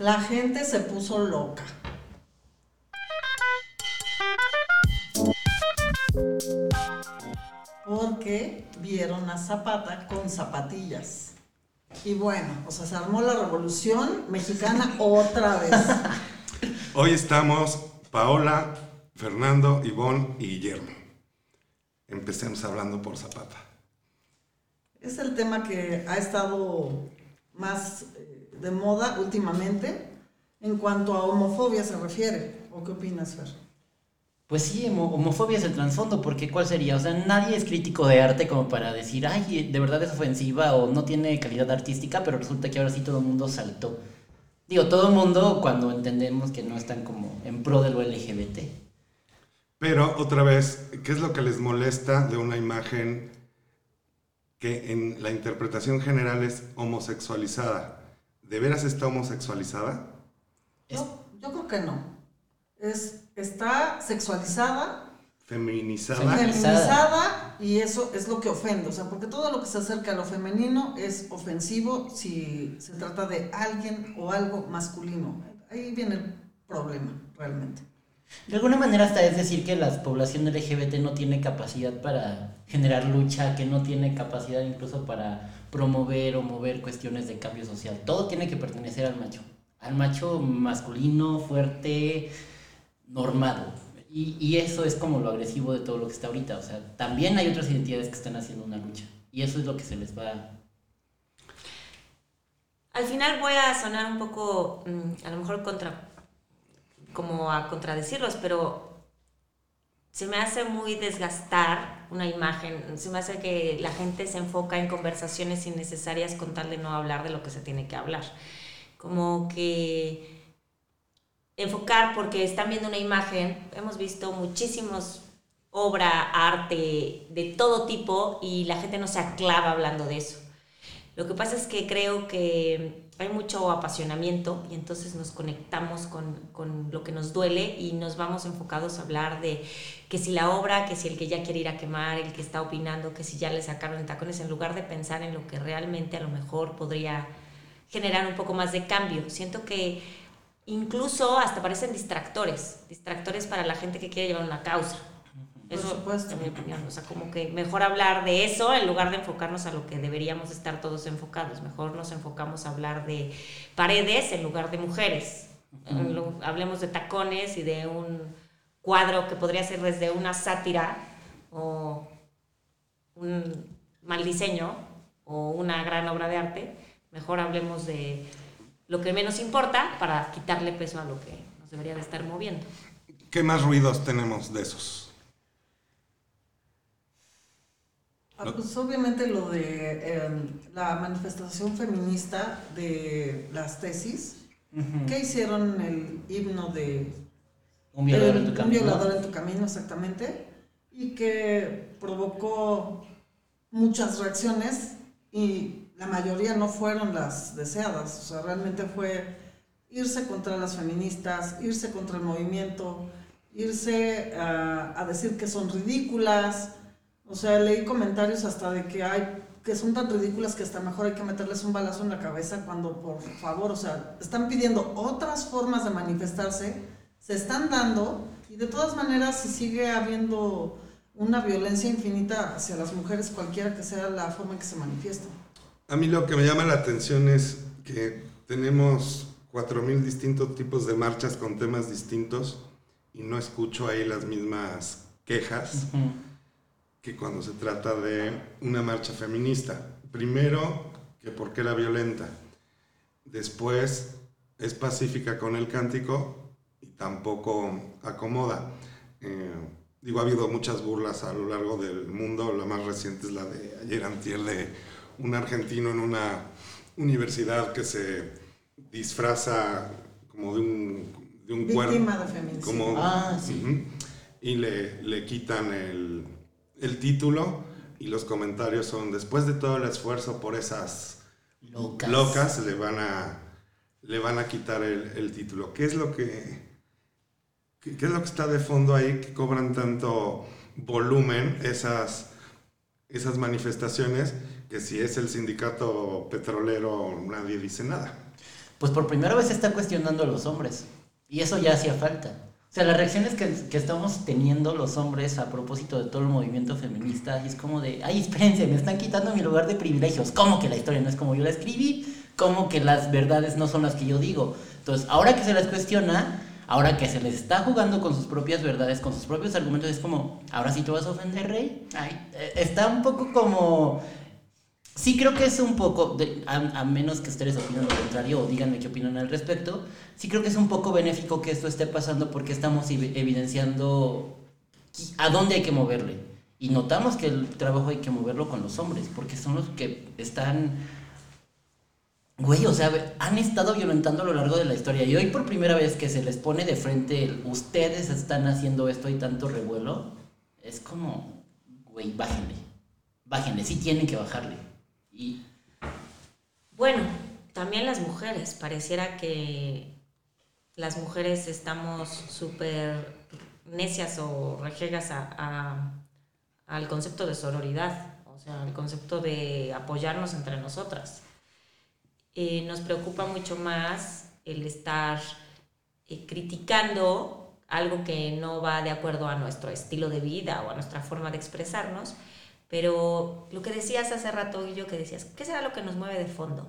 La gente se puso loca. Porque vieron a Zapata con zapatillas. Y bueno, o sea, se armó la revolución mexicana otra vez. Hoy estamos Paola, Fernando, Ivonne y Guillermo. Empecemos hablando por Zapata. Es el tema que ha estado más eh, de moda últimamente en cuanto a homofobia se refiere. ¿O qué opinas, Fer? Pues sí, homofobia es el trasfondo, porque ¿cuál sería? O sea, nadie es crítico de arte como para decir, ay, de verdad es ofensiva o no tiene calidad artística, pero resulta que ahora sí todo el mundo saltó. Digo, todo el mundo cuando entendemos que no están como en pro de lo LGBT. Pero otra vez, ¿qué es lo que les molesta de una imagen que en la interpretación general es homosexualizada? ¿De veras está homosexualizada? yo creo que no. Es está sexualizada, feminizada. feminizada y eso es lo que ofende, o sea, porque todo lo que se acerca a lo femenino es ofensivo si se trata de alguien o algo masculino. Ahí viene el problema, realmente. De alguna manera hasta es decir que la población LGBT no tiene capacidad para generar lucha, que no tiene capacidad incluso para promover o mover cuestiones de cambio social. Todo tiene que pertenecer al macho, al macho masculino, fuerte, normado. Y, y, eso es como lo agresivo de todo lo que está ahorita. O sea, también hay otras identidades que están haciendo una lucha. Y eso es lo que se les va... Al final voy a sonar un poco, mm, a lo mejor contra, como a contradecirlos, pero se me hace muy desgastar una imagen, se me hace que la gente se enfoca en conversaciones innecesarias con tal de no hablar de lo que se tiene que hablar. Como que enfocar porque están viendo una imagen, hemos visto muchísimos obra, arte de todo tipo y la gente no se aclava hablando de eso. Lo que pasa es que creo que hay mucho apasionamiento y entonces nos conectamos con, con, lo que nos duele y nos vamos enfocados a hablar de que si la obra, que si el que ya quiere ir a quemar, el que está opinando, que si ya le sacaron el tacones, en lugar de pensar en lo que realmente a lo mejor podría generar un poco más de cambio. Siento que incluso hasta parecen distractores, distractores para la gente que quiere llevar una causa. Eso es mi opinión. O sea, como que mejor hablar de eso en lugar de enfocarnos a lo que deberíamos estar todos enfocados. Mejor nos enfocamos a hablar de paredes en lugar de mujeres. Hablemos de tacones y de un cuadro que podría ser desde una sátira o un mal diseño o una gran obra de arte. Mejor hablemos de lo que menos importa para quitarle peso a lo que nos debería de estar moviendo. ¿Qué más ruidos tenemos de esos? Ah, pues obviamente lo de em, la manifestación feminista de las tesis, que hicieron el himno de un violador, en tu, camino. un violador en tu camino, exactamente, y que provocó muchas reacciones y la mayoría no fueron las deseadas, o sea, realmente fue irse contra las feministas, irse contra el movimiento, irse a, decir que son ridículas, o sea, leí comentarios hasta de que hay que son tan ridículas que hasta mejor hay que meterles un balazo en la cabeza cuando, por favor, o sea, están pidiendo otras formas de manifestarse, se están dando y de todas maneras si sigue habiendo una violencia infinita hacia las mujeres, cualquiera que sea la forma en que se manifiestan. A mí lo que me llama la atención es que tenemos 4.000 distintos tipos de marchas con temas distintos y no escucho ahí las mismas quejas que cuando se trata de una marcha feminista. Primero, que porque era violenta. Después, es pacífica con el cántico y tampoco acomoda. Eh, digo, ha habido muchas burlas a lo largo del mundo. La más reciente es la de ayer antier de un argentino en una universidad que se disfraza como de un, de un cuerpo. de como, ah, sí. y le, le quitan el, el, título y los comentarios son, después de todo el esfuerzo por esas locas, locas le, van a, le van a quitar el, el título. ¿Qué es lo que... ¿Qué es lo que está de fondo ahí que cobran tanto volumen esas, esas manifestaciones? que si es el sindicato petrolero nadie dice nada. pues por primera vez se está cuestionando a los hombres. Y eso ya hacía falta. O sea, las reacciones que, que, estamos teniendo los hombres a propósito de todo el movimiento feminista, es como de, ay, espérense, me están quitando mi lugar de privilegios. ¿Cómo que la historia no es como yo la escribí? ¿Cómo que las verdades no son las que yo digo? Entonces, ahora que se les cuestiona, ahora que se les está jugando con sus propias verdades, con sus propios argumentos, es como, ahora sí te vas a ofender, rey. Ay, eh, está un poco como Sí creo que es un poco, a, menos que ustedes opinen lo contrario o díganme qué opinan al respecto, sí creo que es un poco benéfico que esto esté pasando porque estamos evidenciando a dónde hay que moverle. Y notamos que el trabajo hay que moverlo con los hombres, porque son los que están... Güey, o sea, han estado violentando a lo largo de la historia y hoy por primera vez que se les pone de frente el, ustedes están haciendo esto y tanto revuelo, es como, güey, bájenle, bájenle, sí tienen que bajarle. Bueno, también las mujeres, pareciera que las mujeres estamos súper necias o rejegas a, al concepto de sororidad, o sea, al concepto de apoyarnos entre nosotras. Eh, nos preocupa mucho más el estar eh, criticando algo que no va de acuerdo a nuestro estilo de vida o a nuestra forma de expresarnos pero lo que decías hace rato, yo que decías, ¿qué será lo que nos mueve de fondo?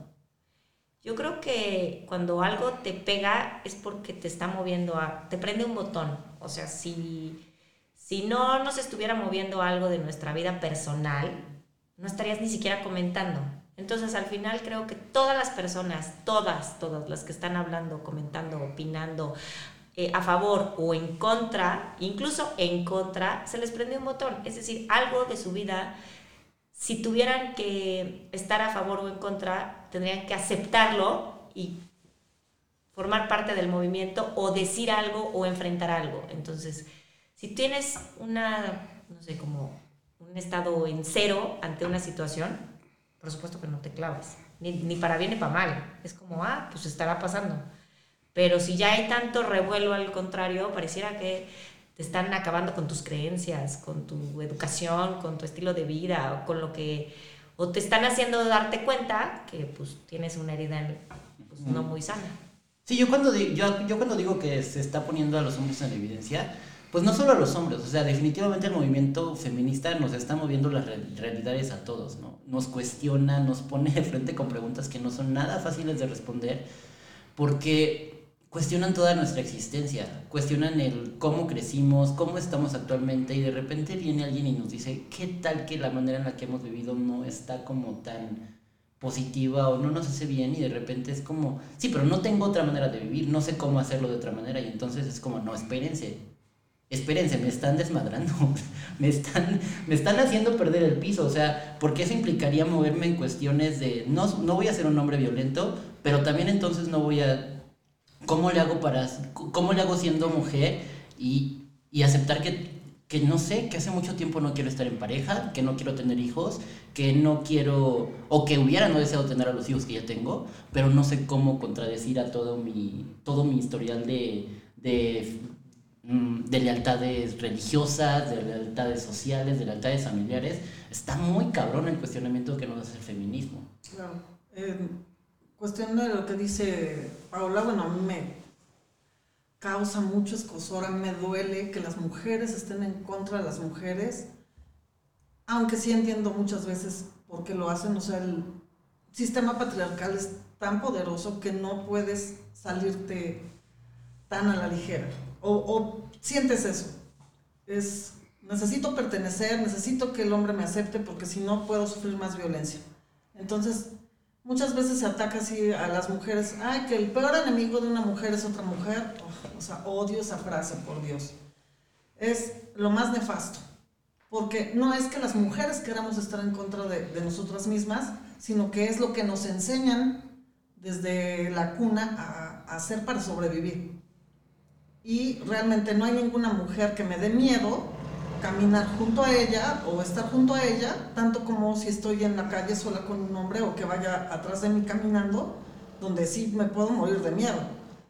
Yo creo que cuando algo te pega es porque te está moviendo a, te prende un botón. O sea, si, si no nos estuviera moviendo algo de nuestra vida personal, no estarías ni siquiera comentando. Entonces, al final creo que todas las personas, todas, todas las que están hablando, comentando, opinando, eh, a favor o en contra, incluso en contra, se les prende un botón. Es decir, algo de su vida, si tuvieran que estar a favor o en contra, tendrían que aceptarlo y formar parte del movimiento o decir algo o enfrentar algo. Entonces, si tienes una, no sé, como un estado en cero ante una situación, por supuesto que no te clavas, ni, ni para bien ni para mal. Es como, ah, pues estará pasando. Pero si ya hay tanto revuelo al contrario, pareciera que te están acabando con tus creencias, con tu educación, con tu estilo de vida, o con lo que, o te están haciendo darte cuenta que pues tienes una herida pues, no muy sana. Sí, yo cuando, yo, yo cuando digo que se está poniendo a los hombres en evidencia, pues no solo a los hombres, o sea, definitivamente el movimiento feminista nos está moviendo las realidades a todos, ¿no? Nos cuestiona, nos pone de frente con preguntas que no son nada fáciles de responder, porque cuestionan toda nuestra existencia, cuestionan el cómo crecimos, cómo estamos actualmente y de repente viene alguien y nos dice, ¿qué tal que la manera en la que hemos vivido no está como tan positiva o no nos hace bien y de repente es como, sí, pero no tengo otra manera de vivir, no sé cómo hacerlo de otra manera y entonces es como, no, espérense, espérense, me están desmadrando, me están, me están haciendo perder el piso, o sea, porque eso implicaría moverme en cuestiones de, no, no voy a ser un hombre violento, pero también entonces no voy a ¿Cómo le hago para, cómo le hago siendo mujer y, y aceptar que, que, no sé, que hace mucho tiempo no quiero estar en pareja, que no quiero tener hijos, que no quiero, o que hubiera no deseado tener a los hijos que ya tengo, pero no sé cómo contradecir a todo mi, todo mi historial de, de, mm, de lealtades religiosas, de lealtades sociales, de lealtades familiares. Está muy cabrón el cuestionamiento que nos hace el feminismo. Claro. Eh cuestión de lo que dice Paula, bueno, a mí me causa mucho escosor, a mí me duele que las mujeres estén en contra de las mujeres, aunque sí entiendo muchas veces por qué lo hacen, o sea, el sistema patriarcal es tan poderoso que no puedes salirte tan a la ligera, o, o sientes eso, es, necesito pertenecer, necesito que el hombre me acepte porque si no puedo sufrir más violencia. Entonces, muchas veces se ataca así a las mujeres, ay, que el peor enemigo de una mujer es otra mujer, o sea, odio esa frase, por Dios. Es lo más nefasto, porque no es que las mujeres queramos estar en contra de, de nosotras mismas, sino que es lo que nos enseñan desde la cuna a, a hacer para sobrevivir. Y realmente no hay ninguna mujer que me dé miedo caminar junto a ella o estar junto a ella, tanto como si estoy en la calle sola con un hombre o que vaya atrás de mí caminando, donde sí me puedo morir de miedo.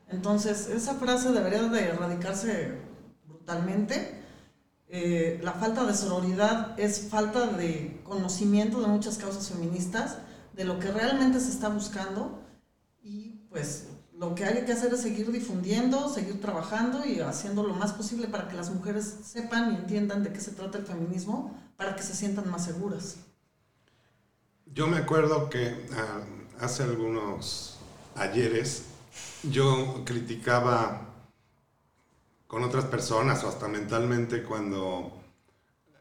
Entonces, esa frase debería de erradicarse brutalmente. Eh, la falta de sororidad es falta de conocimiento de muchas causas feministas, de lo que realmente se está buscando y pues lo que hay que hacer es seguir difundiendo, seguir trabajando y haciendo lo más posible para que las mujeres sepan y entiendan de qué se trata el feminismo, para que se sientan más seguras. Yo me acuerdo que ah, hace algunos ayeres yo criticaba con otras personas o hasta mentalmente cuando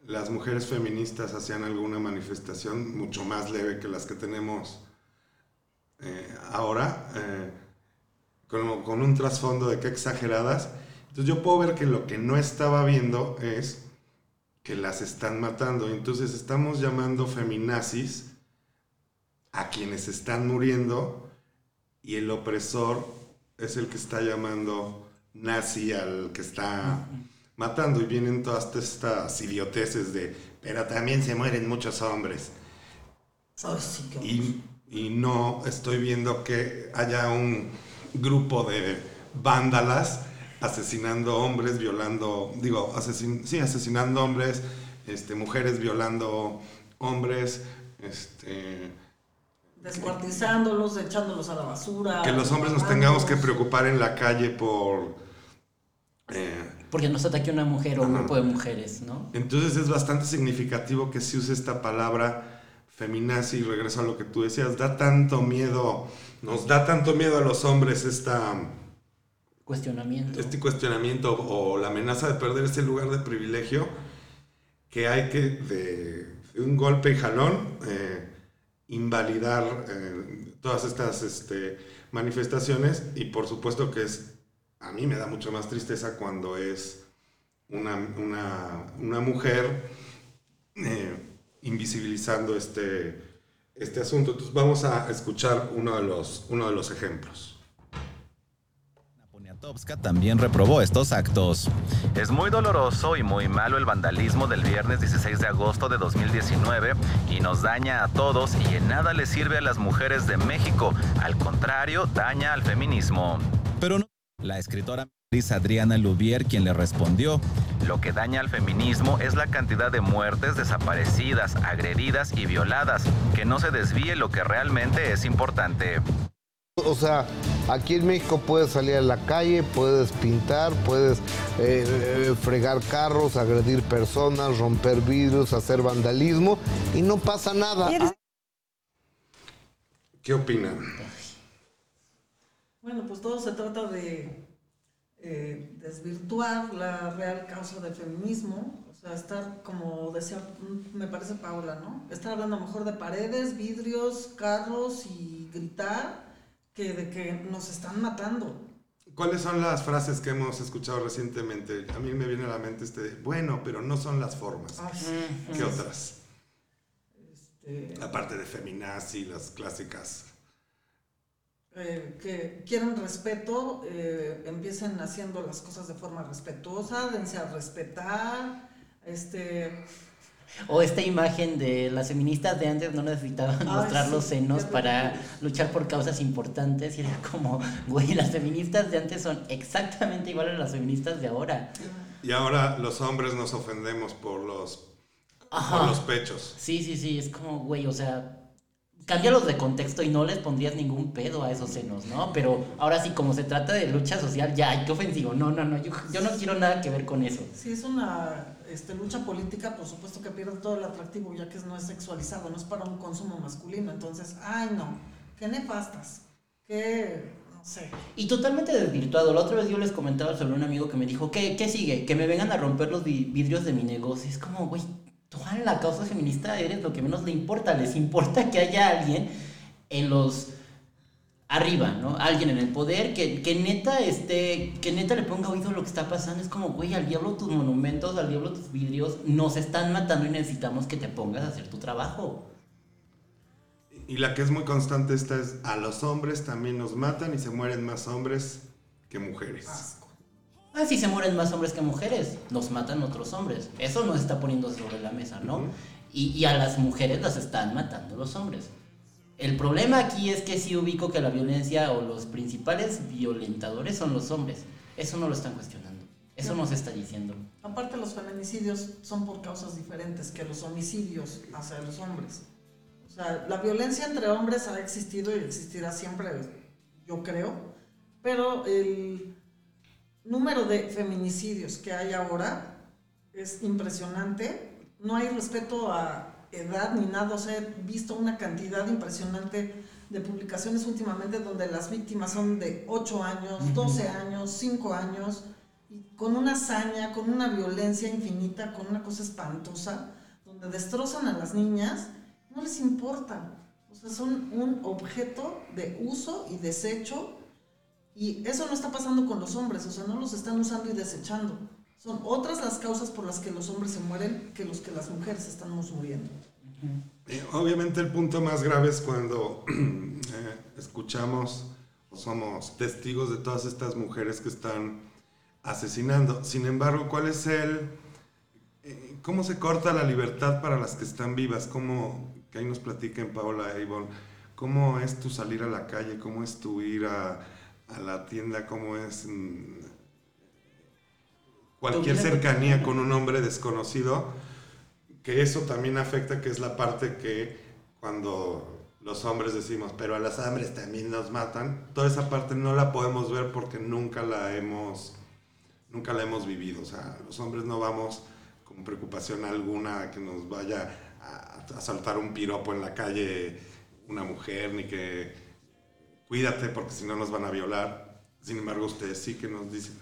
las mujeres feministas hacían alguna manifestación mucho más leve que las que tenemos eh, ahora. Eh, con, un trasfondo de que exageradas. Entonces yo puedo ver que lo que no estaba viendo es que las están matando. Entonces estamos llamando feminazis a quienes están muriendo y el opresor es el que está llamando nazi al que está matando. Y vienen todas estas idioteces de, pero también se mueren muchos hombres. y, y no estoy viendo que haya un grupo de vándalas asesinando hombres, violando, digo, asesin sí, asesinando hombres, este, mujeres violando hombres, este, descuartizándolos, echándolos a la basura. Que los hombres nos tengamos que preocupar en la calle por... Eh, Porque nos ataque una mujer o un grupo de mujeres, ¿no? Entonces es bastante significativo que se use esta palabra feminazi, y regreso a lo que tú decías, da tanto miedo nos da tanto miedo a los hombres esta cuestionamiento. Este cuestionamiento o la amenaza de perder ese lugar de privilegio que hay que de, un golpe y jalón eh, invalidar eh, todas estas este, manifestaciones y por supuesto que es a mí me da mucho más tristeza cuando es una, mujer eh, invisibilizando este este asunto. Entonces vamos a escuchar uno de los, uno de los ejemplos. Poniatowska también reprobó estos actos. Es muy doloroso y muy malo el vandalismo del viernes 16 de agosto de 2019 y nos daña a todos y en nada le sirve a las mujeres de México. Al contrario, daña al feminismo. Pero no. La escritora Adriana Lubier quien le respondió, lo que daña al feminismo es la cantidad de muertes, desaparecidas, agredidas y violadas, que no se desvíe lo que realmente es importante. O sea, aquí en México puedes salir a la calle, puedes pintar, puedes eh, eh, fregar carros, agredir personas, romper vidrios, hacer vandalismo y no pasa nada. ¿Qué opinan? Bueno, pues todo se trata de eh, desvirtuar la real causa del feminismo, o sea, estar, como decía, mm, me parece Paula, ¿no? Estar hablando mejor de paredes, vidrios, carros y gritar que de que nos están matando. ¿Cuáles son las frases que hemos escuchado recientemente? A mí me viene a la mente este, bueno, pero no son las formas. Ah, ¿Qué otras? Este... Aparte de feminazi, las clásicas eh, que quieren respeto, eh, empiecen haciendo las cosas de forma respetuosa, dense a respetar, este... O esta imagen de las feministas de antes no necesitaban mostrar los senos para luchar por causas importantes y era como, güey, las feministas de antes son exactamente iguales a las feministas de ahora. Y ahora los hombres nos ofendemos por los, por los pechos. Sí, sí, sí, es como, güey, o sea, cámbialos de contexto y no les pondrías ningún pedo a esos senos, ¿no? Pero ahora sí, como se trata de lucha social, ya, qué ofensivo. No, no, no, yo, no quiero nada que ver con eso. Sí, es una este, lucha política, por supuesto que pierde todo el atractivo, ya que no es sexualizado, no es para un consumo masculino. Entonces, ay, no, qué nefastas, qué no sé. Y totalmente desvirtuado. La otra vez yo les comentaba sobre un amigo que me dijo, ¿qué, qué sigue? Que me vengan a romper los vidrios de mi negocio. Es como, güey, la causa feminista eres lo que menos le importa. Les importa que haya alguien en los arriba, ¿no? Alguien en el poder que, que neta esté, que neta le ponga oído a lo que está pasando. Es como, güey, al diablo tus monumentos, al diablo tus vidrios, nos están matando y necesitamos que te pongas a hacer tu trabajo. Y la que es muy constante esta es, a los hombres también nos matan y se mueren más hombres que mujeres. Ah, sí se mueren más hombres que mujeres, nos matan otros hombres. Eso no está poniendo sobre la mesa, ¿no? y, y, a las mujeres las están matando los hombres. El problema aquí es que sí ubico que la violencia o los principales violentadores son los hombres. Eso no lo están cuestionando. Eso no se está diciendo. Aparte los feminicidios son por causas diferentes que los homicidios hacia los hombres. O sea, la violencia entre hombres ha existido y existirá siempre, yo creo pero el número de feminicidios que hay ahora es impresionante. No hay respeto a edad ni nada, o sea, he visto una cantidad impresionante de publicaciones últimamente donde las víctimas son de 8 años, 12 años, 5 años, y con una hazaña, con una violencia infinita, con una cosa espantosa, donde destrozan a las niñas, no les importa. O sea, son un objeto de uso y desecho, y eso no está pasando con los hombres, o sea, no los están usando y desechando. Son otras las causas por las que los hombres se mueren que los que las mujeres estamos muriendo. Eh, obviamente el punto más grave es cuando eh, escuchamos o somos testigos de todas estas mujeres que están asesinando. Sin embargo, ¿cuál es el... eh, ¿Cómo se corta la libertad para las que están vivas? ¿Cómo, que ahí nos platiquen Paola e Ivonne, cómo es tu salir a la calle? ¿Cómo es tu ir a, a la tienda? ¿Cómo es mm, cualquier cercanía con un hombre desconocido? que eso también afecta, que es la parte que cuando los hombres decimos, pero a las hombres también nos matan, toda esa parte no la podemos ver porque nunca la hemos, nunca la hemos vivido. O sea, los hombres no vamos con preocupación alguna a que nos vaya a, a saltar un piropo en la calle una mujer, ni que cuídate porque si no nos van a violar. Sin embargo, ustedes sí que nos dicen.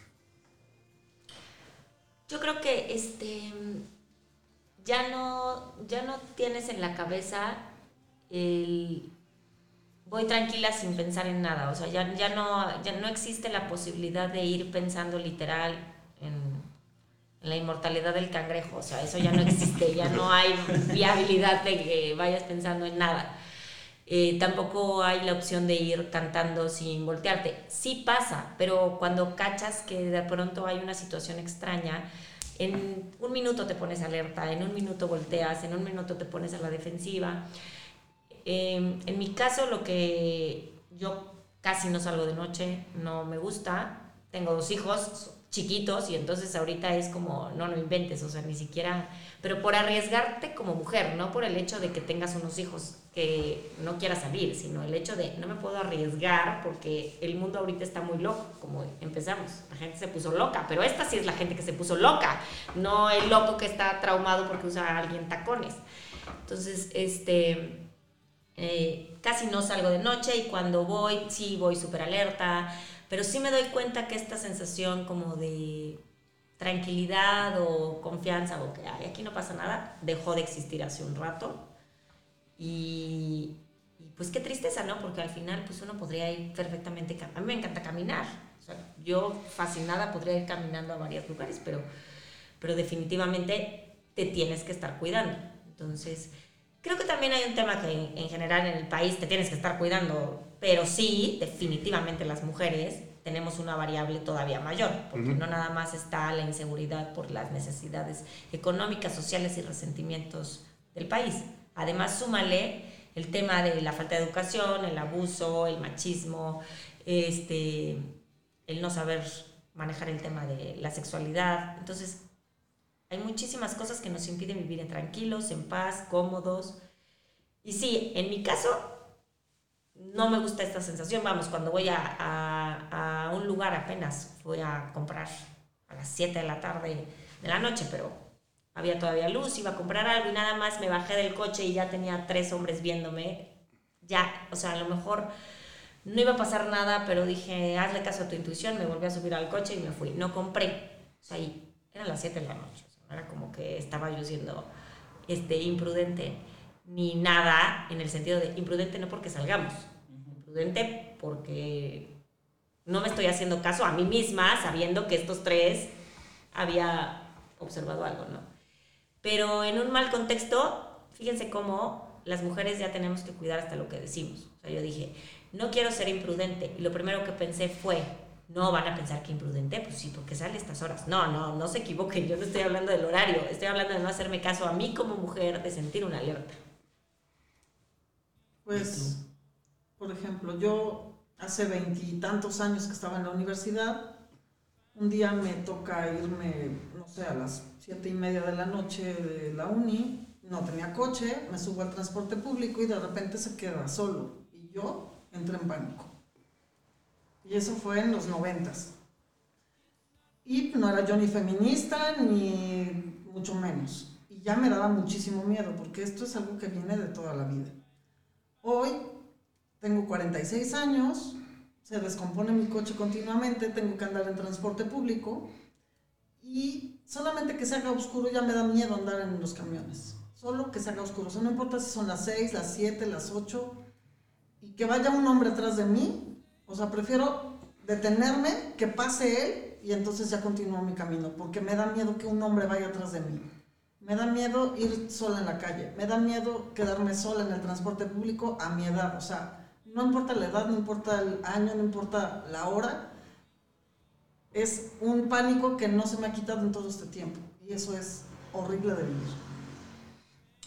Yo creo que este ya no, ya no tienes en la cabeza el voy tranquila sin pensar en nada. O sea, ya, ya, no, ya no existe la posibilidad de ir pensando literal en, en la inmortalidad del cangrejo. O sea, eso ya no existe, ya no hay viabilidad de que vayas pensando en nada. Eh, tampoco hay la opción de ir cantando sin voltearte. Sí pasa, pero cuando cachas que de pronto hay una situación extraña, en un minuto te pones alerta, en un minuto volteas, en un minuto te pones a la defensiva. Eh, en mi caso, lo que yo casi no salgo de noche, no me gusta. Tengo dos hijos chiquitos y entonces ahorita es como, no lo inventes, o sea, ni siquiera, pero por arriesgarte como mujer, no por el hecho de que tengas unos hijos que no quieras salir, sino el hecho de no me puedo arriesgar porque el mundo ahorita está muy loco, como empezamos, la gente se puso loca, pero esta sí es la gente que se puso loca, no el loco que está traumado porque usa alguien tacones. Entonces, este, eh, casi no salgo de noche y cuando voy, sí voy súper alerta, pero sí me doy cuenta que esta sensación como de tranquilidad o confianza o que Ay, aquí no pasa nada, dejó de existir hace un rato. Y, pues qué tristeza, ¿no? Porque al final pues uno podría ir perfectamente, a mí me encanta caminar, yo fascinada podría ir caminando a varios lugares, pero, pero definitivamente te tienes que estar cuidando. Entonces, creo que también hay un tema que en, en general en el país te tienes que estar cuidando, pero sí, definitivamente las mujeres tenemos una variable todavía mayor, porque uh -huh. no nada más está la inseguridad por las necesidades económicas, sociales y resentimientos del país. Además, súmale el tema de la falta de educación, el abuso, el machismo, este, el no saber manejar el tema de la sexualidad. Entonces, hay muchísimas cosas que nos impiden vivir tranquilos, en paz, cómodos. Y sí, en mi caso, no me gusta esta sensación. Vamos, cuando voy a, un lugar apenas, voy a comprar a las 7 de la tarde de la noche, pero había todavía luz, iba a comprar algo y nada más me bajé del coche y ya tenía tres hombres viéndome. Ya, o sea, a lo mejor no iba a pasar nada, pero dije, hazle caso a tu intuición, me volví a subir al coche y me fui. No compré. O sea, y eran las 7 de la noche. Era como que estaba yo siendo este, imprudente ni nada en el sentido de imprudente no porque salgamos, imprudente porque no me estoy haciendo caso a mí misma sabiendo que estos tres había observado algo, ¿no? Pero en un mal contexto, fíjense cómo las mujeres ya tenemos que cuidar hasta lo que decimos. O sea, yo dije, no quiero ser imprudente. Y lo primero que pensé fue, no van a pensar que imprudente, pues sí, porque sale a estas horas. No, no, no se equivoquen, yo no estoy hablando del horario, estoy hablando de no hacerme caso a mí como mujer, de sentir una alerta. Pues, por ejemplo, yo hace veintitantos años que estaba en la universidad, un día me toca irme, no sé, a las siete y media de la noche de la uni, no tenía coche, me subo al transporte público y de repente se queda solo. Y yo entré en pánico. Y eso fue en los noventas. Y no era yo ni feminista, ni mucho menos. Y ya me daba muchísimo miedo, porque esto es algo que viene de toda la vida. Hoy tengo 46 años, se descompone mi coche continuamente, tengo que andar en transporte público y solamente que se haga oscuro ya me da miedo andar en los camiones. Solo que se haga oscuro. O sea, no importa si son las 6, las 7, las 8 y que vaya un hombre atrás de mí. O sea, prefiero detenerme, que pase él y entonces ya continúo mi camino, porque me da miedo que un hombre vaya atrás de mí. Me da miedo ir sola en la calle, me da miedo quedarme sola en el transporte público a mi edad. O sea, no importa la edad, no importa el año, no importa la hora, es un pánico que no se me ha quitado en todo este tiempo. Y eso es horrible de vivir.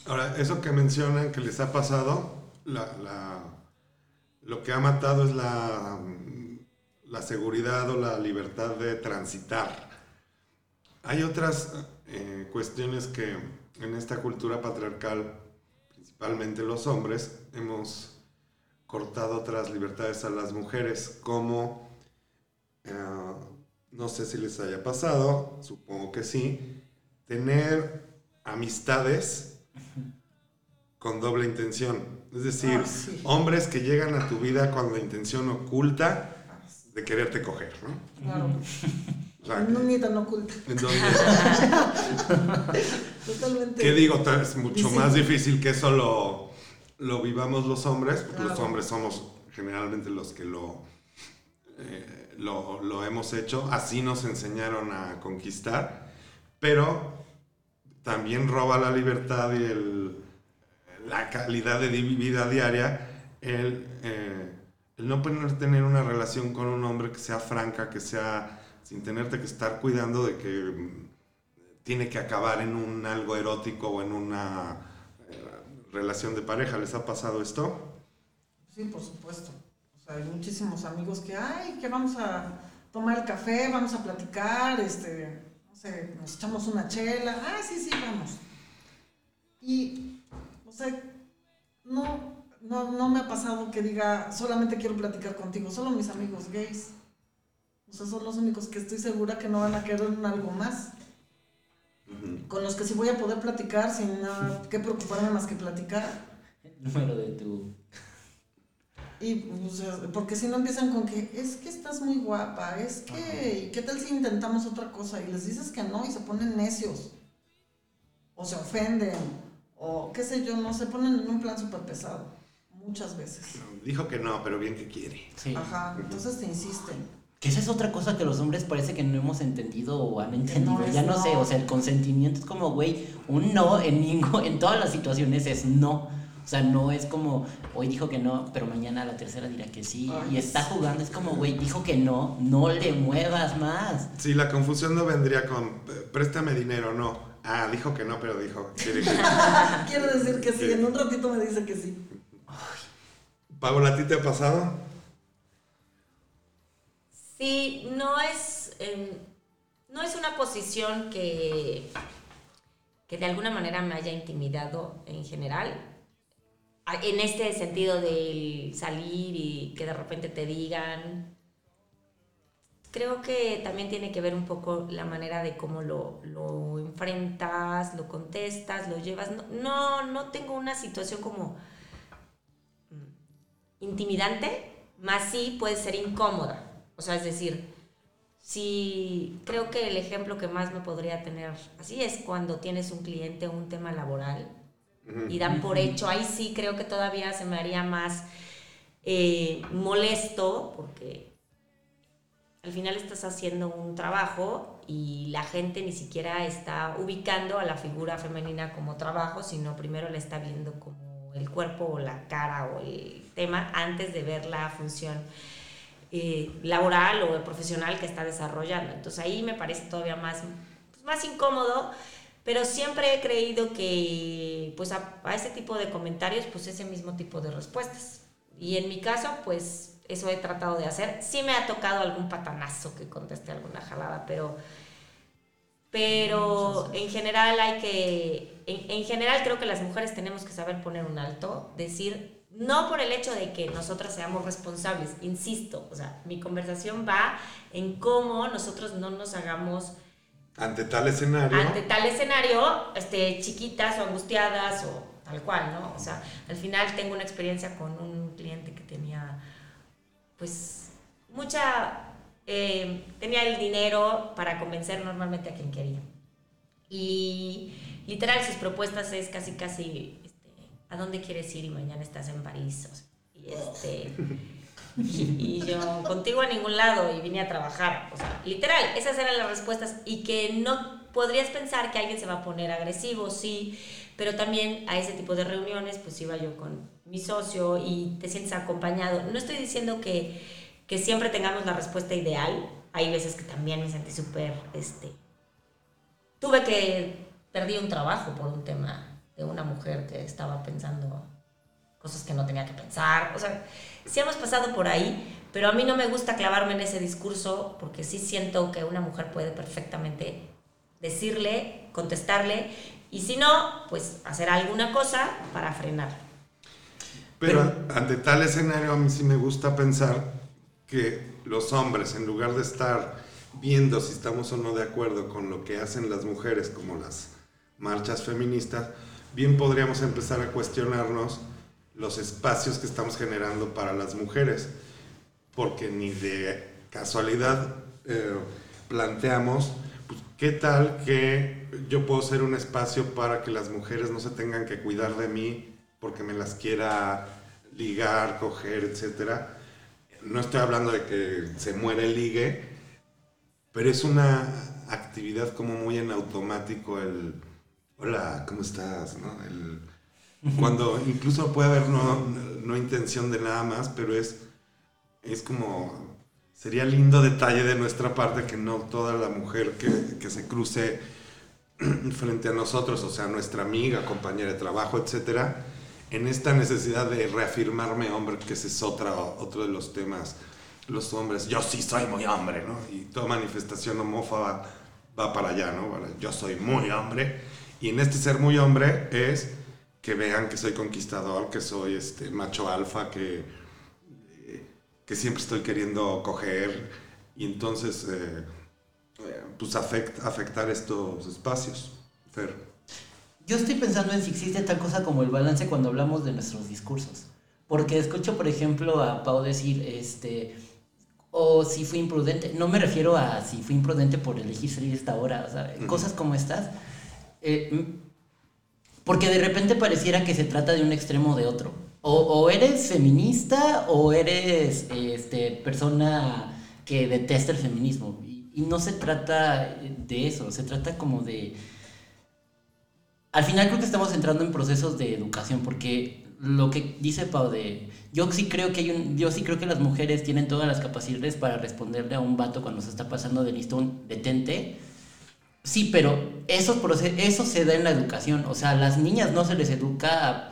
Ahora, eso que mencionan que les ha pasado, la, la, lo que ha matado es la, seguridad o la libertad de transitar. Hay otras eh, cuestiones que en esta cultura patriarcal, principalmente los hombres, hemos cortado otras libertades a las mujeres, como, eh, no sé si les haya pasado, supongo que sí, tener amistades con doble intención. Es decir, sí. hombres que llegan a tu vida con la intención oculta de quererte coger, ¿no? Claro. O sea, No ni tan oculta. en donde- Totalmente. ¿Qué digo? Es mucho Sí. más difícil que eso lo, lo vivamos los hombres, porque los hombres somos generalmente los que lo, eh, lo, lo hemos hecho, así nos enseñaron a conquistar, pero también roba la libertad y el- la calidad de vida diaria el, eh, no poder tener una relación con un hombre que sea franca, que sea sin tenerte que estar cuidando de que mm, tiene que acabar en un algo erótico o en una eh, relación de pareja. ¿Les ha pasado esto? Sí, por supuesto. Hay muchísimos amigos que, ay, que vamos a tomar el café, vamos a platicar, este, no sé, nos echamos una chela. Ah, sí, sí, vamos. Y, sea, no, no, no me ha pasado que diga, solamente quiero platicar contigo, solo mis amigos gays. O sea, son los únicos que estoy segura que no van a querer algo más. Con los que sí voy a poder platicar sin nada que preocuparme más que platicar. El número de tu. Y, o sea, porque si no empiezan con que es que estás muy guapa, es que, ¿y qué tal si intentamos otra cosa? Y les dices que no y se ponen necios, o se ofenden, o qué sé yo, no, se ponen en un plan súper pesado, muchas veces. Dijo que no, pero bien que quiere. Sí. Ajá, entonces te insisten. Que esa es otra cosa que los hombres parece que no hemos entendido o han entendido. es ya no, no. sé, o sea, el consentimiento es como, güey, un no en ningún, en todas las situaciones es no. O sea, no es como, hoy dijo que no, pero mañana a la tercera dirá que sí. Ay, y está jugando, es como, güey, dijo que no, no le muevas más. Sí, la confusión no vendría con préstame dinero, no. Ah, dijo que no, pero dijo quiere que... Quiero decir que sí, en un ratito me dice que sí. Paola, ¿a ti te ha pasado? Sí, no es, em, no es una posición que, que de alguna manera me haya intimidado en general. En este sentido del salir y que de repente te digan. Creo que también tiene que ver un poco la manera de cómo lo, lo enfrentas, lo contestas, lo llevas. No, no, no tengo una situación como intimidante, más sí puede ser incómoda. O sea, es decir, si creo que el ejemplo que más me podría tener así es cuando tienes un cliente o un tema laboral y dan por hecho, ahí sí creo que todavía se me haría más eh, molesto porque al final estás haciendo un trabajo y la gente ni siquiera está ubicando a la figura femenina como trabajo, sino primero la está viendo como el cuerpo o la cara o el tema antes de ver la función eh, laboral o profesional que está desarrollando. Entonces ahí me parece todavía más, pues, más incómodo, pero siempre he creído que pues a, a ese tipo de comentarios pues ese mismo tipo de respuestas. Y en mi caso pues eso he tratado de hacer. Sí me ha tocado algún patanazo que conteste alguna jalada, pero pero en general hay que en, en general creo que las mujeres tenemos que saber poner un alto, decir no por el hecho de que nosotras seamos responsables, insisto, o sea, mi conversación va en cómo nosotros no nos hagamos ante tal escenario. ante tal escenario, este, chiquitas o angustiadas o tal cual, ¿no? O sea, al final tengo una experiencia con un cliente que tenía, pues, mucha, eh, tenía el dinero para convencer normalmente a quien quería. Y literal sus propuestas es casi, casi, este, ¿a dónde quieres ir y mañana estás en París? O sea, y este... Y, y yo, contigo a ningún lado y vine a trabajar. O sea, literal, esas eran las respuestas y que no podrías pensar que alguien se va a poner agresivo, sí, pero también a ese tipo de reuniones pues iba yo con mi socio y te sientes acompañado. No estoy diciendo que, que siempre tengamos la respuesta ideal, hay veces que también me sentí súper, este, tuve que, perdí un trabajo por un tema de una mujer que estaba pensando cosas que no tenía que pensar, o sea, sí hemos pasado por ahí, pero a mí no me gusta clavarme en ese discurso porque sí siento que una mujer puede perfectamente decirle, contestarle y si no, pues hacer alguna cosa para frenar. Pero, ante tal escenario a mí sí me gusta pensar que los hombres, en lugar de estar viendo si estamos o no de acuerdo con lo que hacen las mujeres, como las marchas feministas, bien podríamos empezar a cuestionarnos los espacios que estamos generando para las mujeres, porque ni de casualidad eh, planteamos, pues, ¿qué tal que yo puedo ser un espacio para que las mujeres no se tengan que cuidar de mí porque me las quiera ligar, coger, etcétera? No estoy hablando de que se muere el ligue, pero es una actividad como muy en automático el, hola, ¿cómo estás? ¿no? El, cuando incluso puede haber no, no intención de nada más, pero es, es como, sería lindo detalle de nuestra parte que no toda la mujer que, que se cruce frente a nosotros, o sea, nuestra amiga, compañera de trabajo, etcétera, en esta necesidad de reafirmarme hombre, que ese es otra, otro de los temas, los hombres, yo sí soy muy hombre, ¿no? Y toda manifestación homófoba va para allá, ¿no? Yo soy muy hombre. Y en este ser muy hombre es que vean que soy conquistador, que soy este macho alfa, que, eh, que siempre estoy queriendo coger y entonces eh, pues afect, afectar estos espacios. Fer. Yo estoy pensando en si existe tal cosa como el balance cuando hablamos de nuestros discursos. Porque escucho, por ejemplo, a Pau decir, este, o si fui imprudente. No me refiero a si fui imprudente por elegir salir esta hora, o sea, cosas como estas. Eh, porque de repente pareciera que se trata de un extremo o de otro. O, o eres feminista o eres este, persona que detesta el feminismo. Y, no se trata de eso, se trata como de... Al final creo que estamos entrando en procesos de educación porque lo que dice Pau de yo sí creo que hay un, yo sí creo que las mujeres tienen todas las capacidades para responderle a un vato cuando se está pasando de listo un detente. Sí, pero eso, eso se da en la educación. O sea, a las niñas no se les educa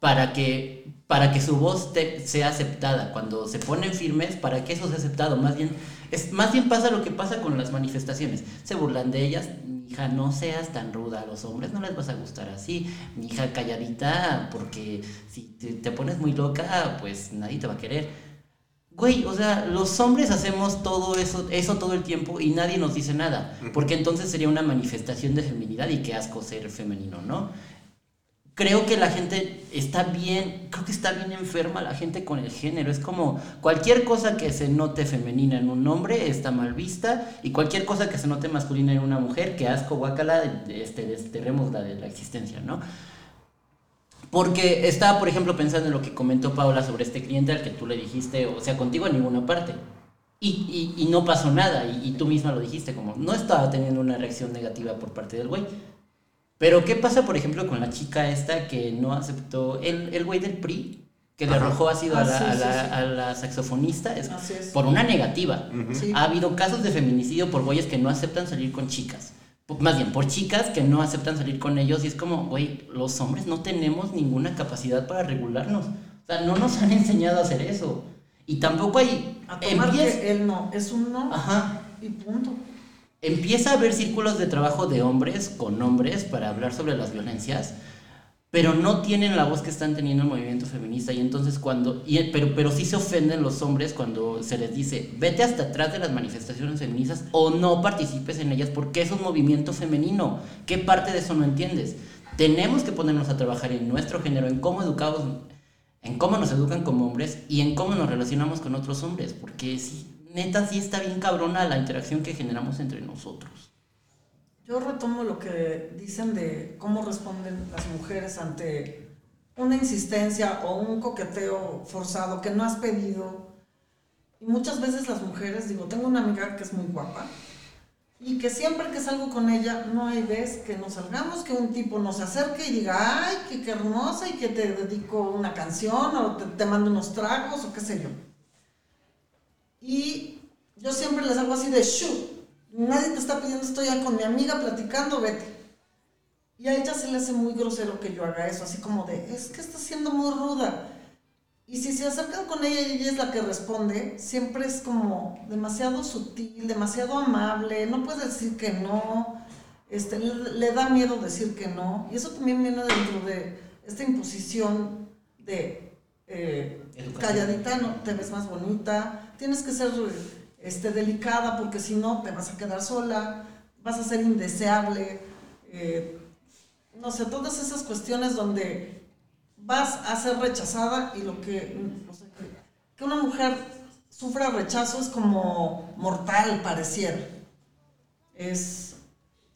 para que, para que su voz sea aceptada. Cuando se ponen firmes, para que eso sea aceptado. Más bien, es, más bien pasa lo que pasa con las manifestaciones. Se burlan de ellas. Hija, no seas tan ruda. A los hombres no les vas a gustar así. Hija, calladita, porque si te, te pones muy loca, pues nadie te va a querer. Güey, o sea, los hombres hacemos todo eso, eso todo el tiempo y nadie nos dice nada, porque entonces sería una manifestación de feminidad y qué asco ser femenino, ¿no? Creo que la gente está bien, creo que está bien enferma la gente con el género. Es como cualquier cosa que se note femenina en un hombre está mal vista y cualquier cosa que se note masculina en una mujer, que asco, guacala, este, desterremos la de la existencia, ¿no? Porque estaba, por ejemplo, pensando en lo que comentó Paula sobre este cliente al que tú le dijiste, o sea, contigo en ninguna parte. Y, y, y no pasó nada, y, y, tú misma lo dijiste, como no estaba teniendo una reacción negativa por parte del güey. Pero, ¿qué pasa, por ejemplo, con la chica esta que no aceptó, el, el güey del PRI, que le arrojó ácido Ah, a, la, sí, a, la, sí. a la saxofonista? Es, es. por una negativa. Sí. Ha habido casos de feminicidio por güeyes que no aceptan salir con chicas. Más bien, por chicas que no aceptan salir con ellos. Y es como, güey, los hombres no tenemos ninguna capacidad para regularnos. O sea, no nos han enseñado a hacer eso. Y tampoco hay... A tomar que él no, es un no. Ajá. Y punto. Empieza a haber círculos de trabajo de hombres con hombres para hablar sobre las violencias. pero no tienen la voz que están teniendo el movimiento feminista y entonces cuando y, pero pero sí se ofenden los hombres cuando se les dice vete hasta atrás de las manifestaciones feministas o no participes en ellas porque es un movimiento femenino qué parte de eso no entiendes tenemos que ponernos a trabajar en nuestro género en cómo educamos en cómo nos educan como hombres y en cómo nos relacionamos con otros hombres porque sí neta sí está bien cabrona la interacción que generamos entre nosotros Yo retomo lo que dicen de cómo responden las mujeres ante una insistencia o un coqueteo forzado que no has pedido. Y muchas veces las mujeres, digo, tengo una amiga que es muy guapa y que siempre que salgo con ella no hay vez que nos salgamos, que un tipo nos acerque y diga, ay, qué hermosa y que te dedico una canción o te, te mando unos tragos o qué sé yo. Y yo siempre les hago así de, shoot, nadie te está pidiendo, estoy ya con mi amiga platicando, vete. Y a ella se le hace muy grosero que yo haga eso, así como de, es que está siendo muy ruda. Y si se acercan con ella y ella es la que responde, siempre es como demasiado sutil, demasiado amable, no puede decir que no, este, le, le da miedo decir que no. Y eso también viene dentro de esta imposición de eh, calladita, no, te ves más bonita, tienes que ser este, delicada porque si no te vas a quedar sola, vas a ser indeseable. eh, no sé, todas esas cuestiones donde vas a ser rechazada y lo que, que una mujer sufra rechazo es como mortal, pareciera. Es,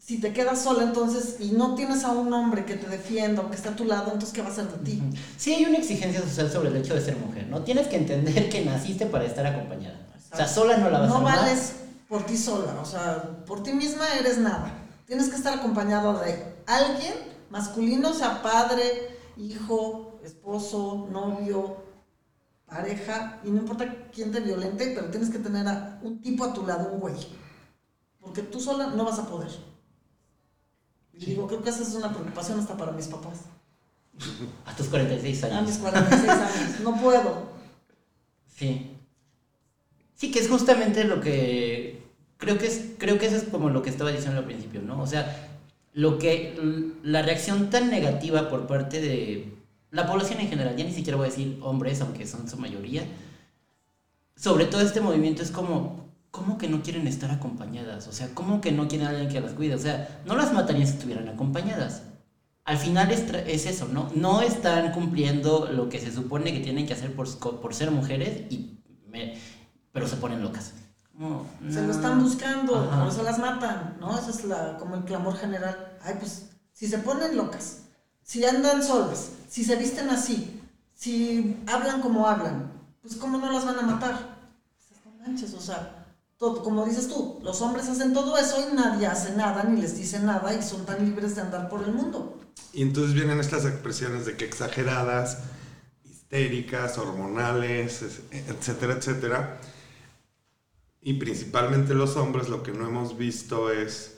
si te quedas sola entonces y no tienes a un hombre que te defienda o que esté a tu lado, entonces ¿qué va a hacer de ti? Sí hay una exigencia social sobre el hecho de ser mujer, ¿no? Tienes que entender que naciste para estar acompañada. O sea, sola no la vas a No vales por ti sola, o sea, por ti misma eres nada. Tienes que estar acompañado de alguien masculino, sea padre, hijo, esposo, novio, pareja, y no importa quién te violente, pero tienes que tener a un tipo a tu lado, un güey. Porque tú sola no vas a poder. Y digo, creo que esa es una preocupación hasta para mis papás. A tus 46 A años. mis 46 años, no puedo. Sí. Sí, que es justamente lo que creo que es creo que eso es como lo que estaba diciendo al principio, ¿no? O sea, lo que la reacción tan negativa por parte de la población en general, ya ni siquiera voy a decir hombres, aunque son su mayoría, sobre todo este movimiento es como ¿cómo que no quieren estar acompañadas? O sea, ¿cómo que no quieren a alguien que las cuide? O sea, no las matarían si estuvieran acompañadas. Al final es, es eso, ¿no? No están cumpliendo lo que se supone que tienen que hacer por, por ser mujeres, y me- pero se ponen locas. Se no. lo están buscando, Ajá. por eso las matan, ¿no? Ese es la, como el clamor general. Ay, pues, si se ponen locas, si andan solas, si se visten así, si hablan como hablan, pues ¿cómo no las van a matar? Pues, no manches, o sea, todo, como dices tú, los hombres hacen todo eso y nadie hace nada, ni les dice nada y son tan libres de andar por el mundo. Y entonces vienen estas expresiones de que exageradas, histéricas, hormonales, es- etcétera, etcétera. Y principalmente los hombres lo que no hemos visto es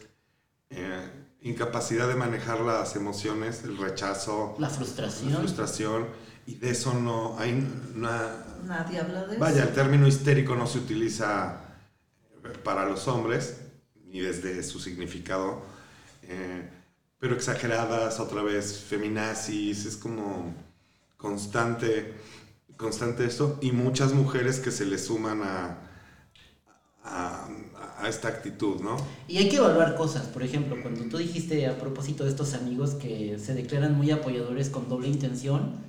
eh, incapacidad de manejar las emociones, el rechazo, La la frustración. frustración, y de eso no hay una... Nadie habla de Vaya, eso. el término histérico no se utiliza para los hombres, ni desde su significado, eh, pero exageradas, otra vez, feminazis, es como constante, constante esto, y muchas mujeres que se le suman a, a, a esta actitud, ¿no? Y hay que evaluar cosas. Por ejemplo, cuando tú dijiste a propósito de estos amigos que se declaran muy apoyadores con doble intención,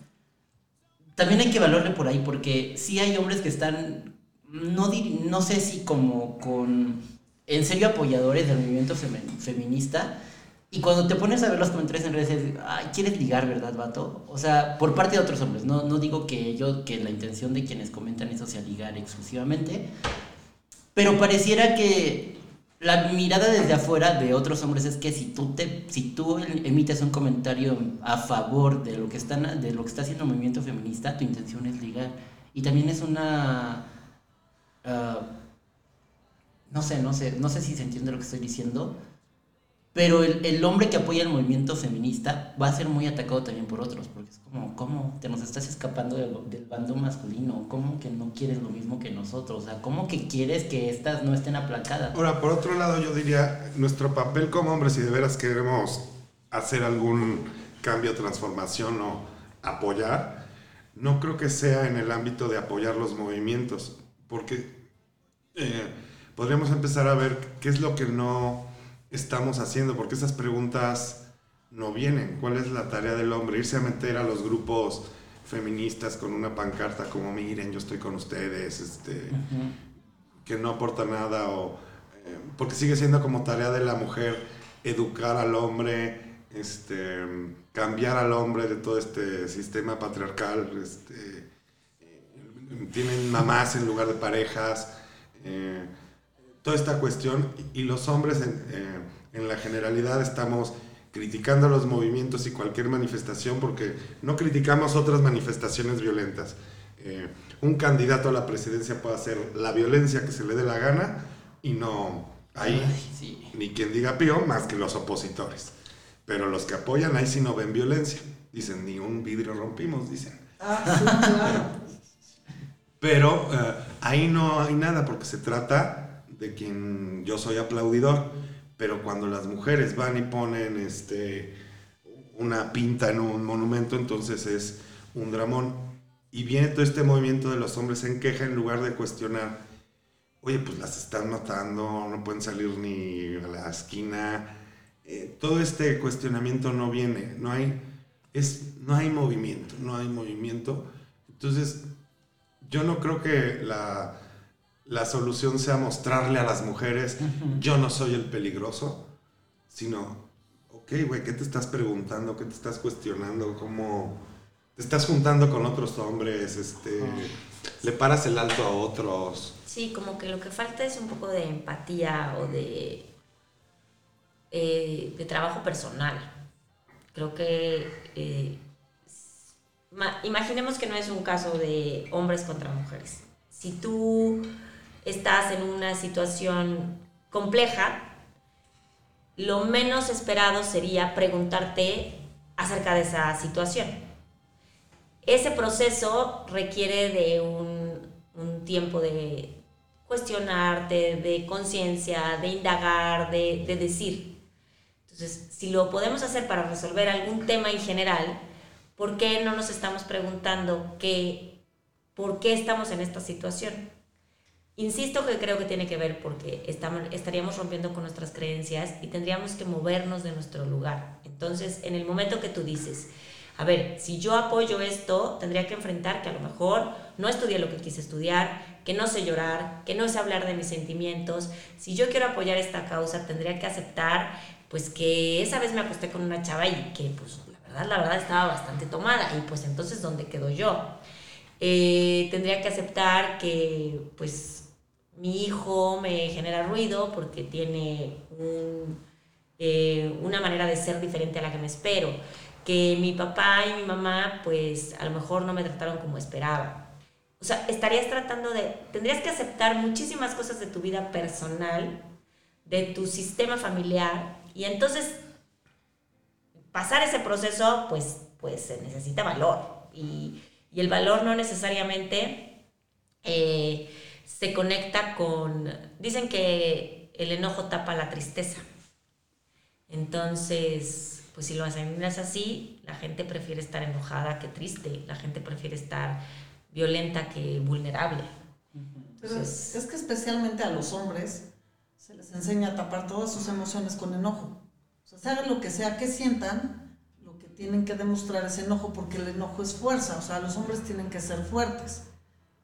también hay que evaluarle por ahí, porque sí hay hombres que están, no, no sé si como con, en serio apoyadores del movimiento femi- feminista, y cuando te pones a ver los comentarios en redes, es, ay, quieres ligar, ¿verdad, vato? O sea, por parte de otros hombres, no, no digo que yo, que la intención de quienes comentan eso sea ligar exclusivamente, pero pareciera que la mirada desde afuera de otros hombres es que si tú te si tú emites un comentario a favor de lo que están de lo que está haciendo el movimiento feminista, tu intención es ligar y también es una ah, no sé, no sé, no sé si se entiende lo que estoy diciendo, pero el, el hombre que apoya el movimiento feminista va a ser muy atacado también por otros, porque es como, ¿cómo te nos estás escapando del, del bando masculino? ¿Cómo que no quieres lo mismo que nosotros? O sea, ¿cómo que quieres que estas no estén aplacadas? Ahora, por otro lado, yo diría, nuestro papel como hombres, si de veras queremos hacer algún cambio, transformación o apoyar, no creo que sea en el ámbito de apoyar los movimientos, porque eh, podríamos empezar a ver qué es lo que no estamos haciendo, porque esas preguntas no vienen. ¿Cuál es la tarea del hombre? Irse a meter a los grupos feministas con una pancarta como miren, yo estoy con ustedes, este, que no aporta nada, o, eh, porque sigue siendo como tarea de la mujer educar al hombre, este, cambiar al hombre de todo este sistema patriarcal, este, eh, tienen mamás en lugar de parejas, eh, toda esta cuestión, y los hombres en, en la generalidad estamos criticando los movimientos y cualquier manifestación porque no criticamos otras manifestaciones violentas. Eh, un candidato a la presidencia puede hacer la violencia que se le dé la gana y no hay ni quien diga pío más que los opositores. Pero los que apoyan ahí sí no ven violencia. Dicen, ni un vidrio rompimos, dicen. Ah, Pero eh, ahí no hay nada porque se trata de quien yo soy aplaudidor pero cuando las mujeres van y ponen este, una pinta en un monumento, entonces es un dramón. Y viene todo este movimiento de los hombres en queja en lugar de cuestionar, oye, pues las están matando, no pueden salir ni a la esquina. Eh, todo este cuestionamiento no viene, no hay, es, no hay movimiento, no hay movimiento. Entonces, yo no creo que la, la solución sea mostrarle a las mujeres, yo no soy el peligroso, sino, ok, güey, ¿qué te estás preguntando? ¿Qué te estás cuestionando? ¿Cómo te estás juntando con otros hombres? Este, ¿Le paras el alto a otros? Sí, como que lo que falta es un poco de empatía o de, eh, de trabajo personal. Creo que... Eh, imaginemos que no es un caso de hombres contra mujeres. Si tú estás en una situación compleja, lo menos esperado sería preguntarte acerca de esa situación. Ese proceso requiere de un, tiempo de cuestionarte, de conciencia, de indagar, de, de decir. Entonces, si lo podemos hacer para resolver algún tema en general, ¿por qué no nos estamos preguntando que, por qué estamos en esta situación? Insisto que creo que tiene que ver porque estaríamos rompiendo con nuestras creencias y tendríamos que movernos de nuestro lugar. Entonces, en el momento que tú dices, a ver, si yo apoyo esto, tendría que enfrentar que a lo mejor no estudié lo que quise estudiar, que no sé llorar, que no sé hablar de mis sentimientos. Si yo quiero apoyar esta causa, tendría que aceptar pues que esa vez me acosté con una chava y que pues verdad, la verdad estaba bastante tomada y pues entonces ¿dónde quedo yo? Eh, tendría que aceptar que pues mi hijo me genera ruido porque tiene eh, una manera de ser diferente a la que me espero, que mi papá y mi mamá pues a lo mejor no me trataron como esperaba. O sea, estarías tratando de, tendrías que aceptar muchísimas cosas de tu vida personal, de tu sistema familiar, y entonces pasar ese proceso pues, pues se necesita valor, y, el valor no necesariamente... Eh, se conecta con, dicen que el enojo tapa la tristeza. Entonces, pues si lo hacen así, la gente prefiere estar enojada que triste, la gente prefiere estar violenta que vulnerable. es, que especialmente a los hombres se les enseña a tapar todas sus emociones con enojo. O sea, hagan lo que sea que sientan, lo que tienen que demostrar es enojo, porque el enojo es fuerza. O sea, los hombres tienen que ser fuertes.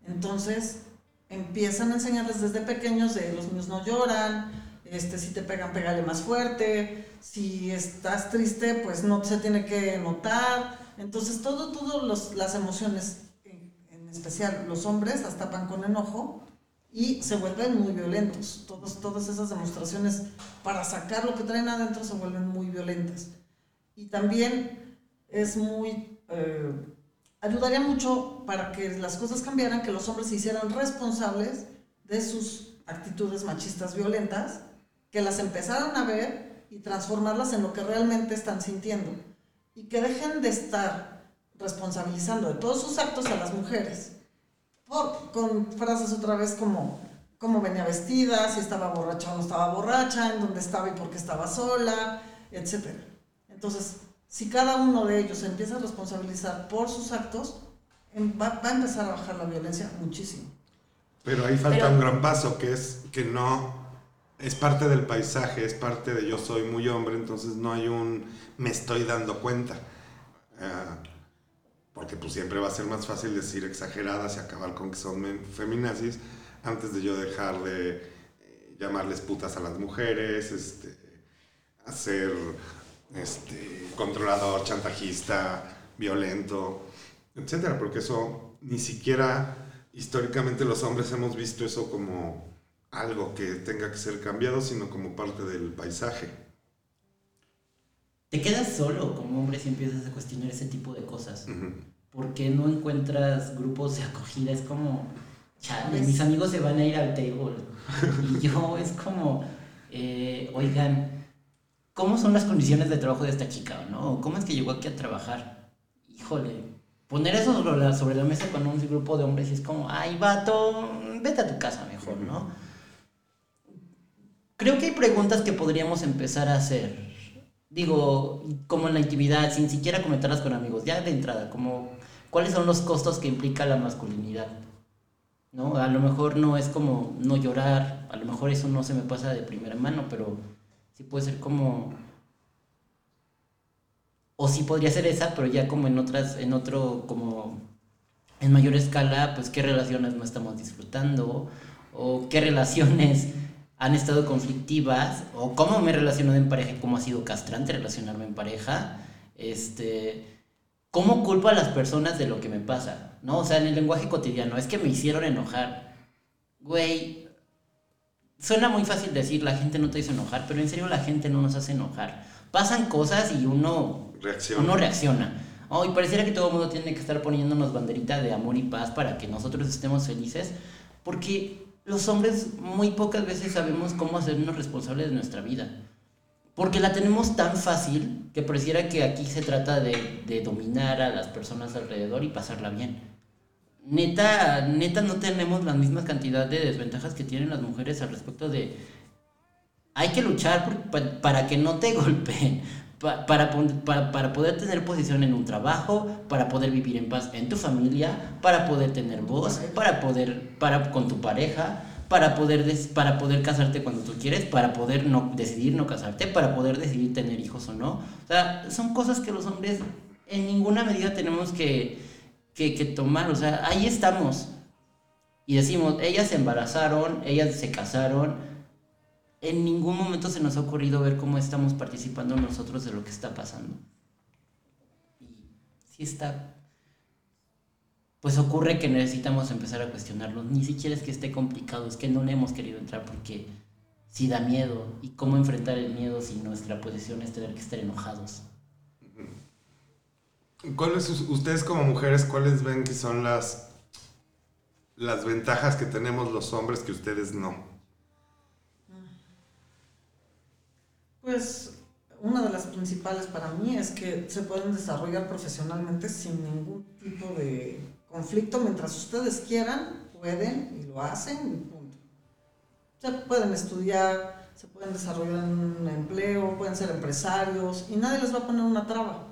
Entonces, empiezan a enseñarles desde pequeños de los niños no lloran, este, si te pegan, pégale más fuerte, si estás triste, pues no se tiene que notar. Entonces, todo, todas las emociones, en, especial los hombres, las tapan con enojo y se vuelven muy violentos. Todos, todas esas demostraciones para sacar lo que traen adentro se vuelven muy violentas. Y también es muy... Eh, ayudaría mucho para que las cosas cambiaran, que los hombres se hicieran responsables de sus actitudes machistas violentas, que las empezaran a ver y transformarlas en lo que realmente están sintiendo y que dejen de estar responsabilizando de todos sus actos a las mujeres por, con frases otra vez como cómo venía vestida, si estaba borracha o no estaba borracha, en dónde estaba y por qué estaba sola, etc. Entonces, si cada uno de ellos empieza a responsabilizar por sus actos, em- va, va a empezar a bajar la violencia muchísimo. Pero ahí falta Pero- un gran paso, que es que no es parte del paisaje, es parte de yo soy muy hombre, entonces no hay un me estoy dando cuenta. Ah, porque pues siempre va a ser más fácil decir exageradas y acabar con que son feminazis antes de yo dejar de eh, llamarles putas a las mujeres, este, hacer este, controlador, chantajista, violento, etcétera, porque eso ni siquiera históricamente los hombres hemos visto eso como algo que tenga que ser cambiado, sino como parte del paisaje. Te quedas solo como hombre si empiezas a cuestionar ese tipo de cosas. Ujú. ¿Por qué no encuentras grupos de acogida? Es como, chale, Pues- mis amigos se van a ir al table. Y yo es como, eh, oigan, ¿cómo son las condiciones de trabajo de esta chica? ¿no? ¿Cómo es que llegó aquí a trabajar? Híjole, poner eso sobre la, sobre la mesa con un grupo de hombres y es como, ay, vato, vete a tu casa mejor, ¿no? Creo que hay preguntas que podríamos empezar a hacer. Digo, como en la intimidad, sin siquiera comentarlas con amigos, ya de entrada, como cuáles son los costos que implica la masculinidad. ¿No? A lo mejor no es como no llorar, a lo mejor eso no se me pasa de primera mano, pero sí puede ser como o sí podría ser esa, pero ya como en otras en otro como en mayor escala, pues qué relaciones no estamos disfrutando o qué relaciones han estado conflictivas o cómo me he relacionado en pareja y cómo ha sido castrante relacionarme en pareja. Este, ¿cómo culpo a las personas de lo que me pasa? ¿No? O sea, en el lenguaje cotidiano, es que me hicieron enojar. Güey, suena muy fácil decir la gente no te hizo enojar, pero en serio la gente no nos hace enojar. Pasan cosas y uno Reacción. uno reacciona. Oh, y pareciera que todo el mundo tiene que estar poniéndonos banderita de amor y paz para que nosotros estemos felices, porque los hombres muy pocas veces sabemos cómo hacernos responsables de nuestra vida. Porque la tenemos tan fácil que pareciera que aquí se trata de, dominar a las personas alrededor y pasarla bien. Neta, neta no tenemos la misma cantidad de desventajas que tienen las mujeres al respecto de hay que luchar para que no te golpeen, pa- para, para, para poder tener posición en un trabajo, para poder vivir en paz en tu familia, para poder tener voz, para poder, para con tu pareja, para poder, des- para poder casarte cuando tú quieres, para poder no, decidir no casarte, para poder decidir tener hijos o no. O sea, son cosas que los hombres en ninguna medida tenemos que, que, que tomar. O sea, ahí estamos. Y decimos, ellas se embarazaron, ellas se casaron, en ningún momento se nos ha ocurrido ver cómo estamos participando nosotros de lo que está pasando. Y sí está. Pues ocurre que necesitamos empezar a cuestionarnos. Ni siquiera es que esté complicado, es que no le hemos querido entrar porque sí da miedo. ¿Y cómo enfrentar el miedo si nuestra posición es tener que estar enojados? ¿Cuáles, ustedes como mujeres, cuáles ven que son las, las ventajas que tenemos los hombres que ustedes no? Pues una de las principales para mí es que se pueden desarrollar profesionalmente sin ningún tipo de conflicto. Mientras ustedes quieran, pueden y lo hacen y punto. Se pueden estudiar, se pueden desarrollar un empleo, pueden ser empresarios y nadie les va a poner una traba.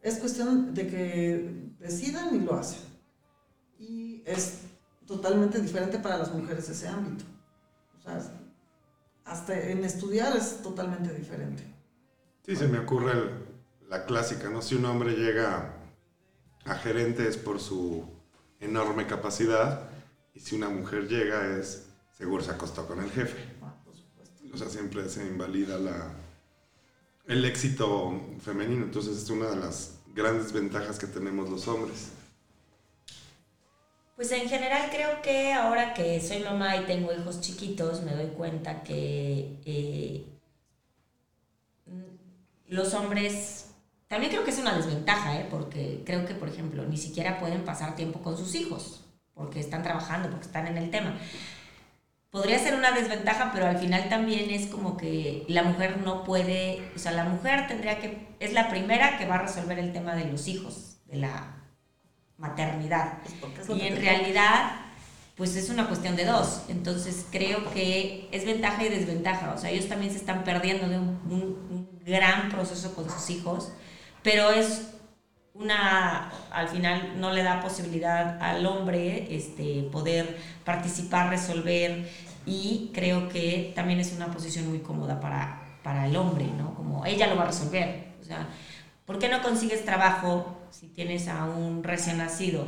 Es cuestión de que decidan y lo hacen. Y es totalmente diferente para las mujeres ese ámbito. O sea, hasta en estudiar es totalmente diferente. Sí, se me ocurre el- la clásica, ¿no? Si un hombre llega a gerente es por su enorme capacidad y si una mujer llega es seguro se acostó con el jefe. Ah, por supuesto. O sea, siempre se invalida la, el éxito femenino. Entonces es una de las grandes ventajas que tenemos los hombres. Pues en general creo que ahora que soy mamá y tengo hijos chiquitos, me doy cuenta que eh, los hombres, también creo que es una desventaja, ¿eh? porque creo que, por ejemplo, ni siquiera pueden pasar tiempo con sus hijos, porque están trabajando, porque están en el tema. Podría ser una desventaja, pero al final también es como que la mujer no puede, o sea, la mujer tendría que, es la primera que va a resolver el tema de los hijos, de la maternidad. Pues Y en realidad, pues es una cuestión de dos. Entonces creo que es ventaja y desventaja. O sea, ellos también se están perdiendo de un, un- un gran proceso con sus hijos pero es una, al final no le da posibilidad al hombre este, poder participar, resolver y creo que también es una posición muy cómoda para, para el hombre, ¿no? Como ella lo va a resolver. O sea, ¿por qué no consigues trabajo si tienes a un recién nacido?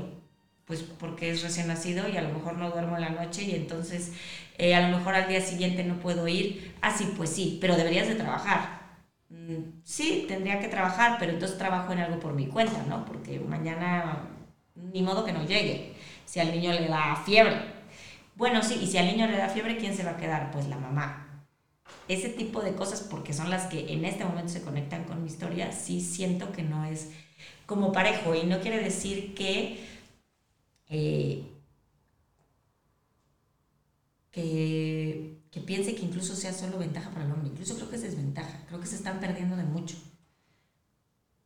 Pues porque es recién nacido y a lo mejor no duermo en la noche y entonces eh, a lo mejor al día siguiente no puedo ir. Ah, sí, pues sí, pero deberías de trabajar. Mm, sí, tendría que trabajar, pero entonces trabajo en algo por mi cuenta, ¿no? Porque mañana ni modo que no llegue. Si al niño le da fiebre, bueno, sí, y si al niño le da fiebre, ¿quién se va a quedar? Pues la mamá. Ese tipo de cosas, porque son las que en este momento se conectan con mi historia, sí siento que no es como parejo. Y no quiere decir que, eh, que, que piense que incluso sea solo ventaja para el hombre. Incluso creo que es desventaja. Creo que se están perdiendo de mucho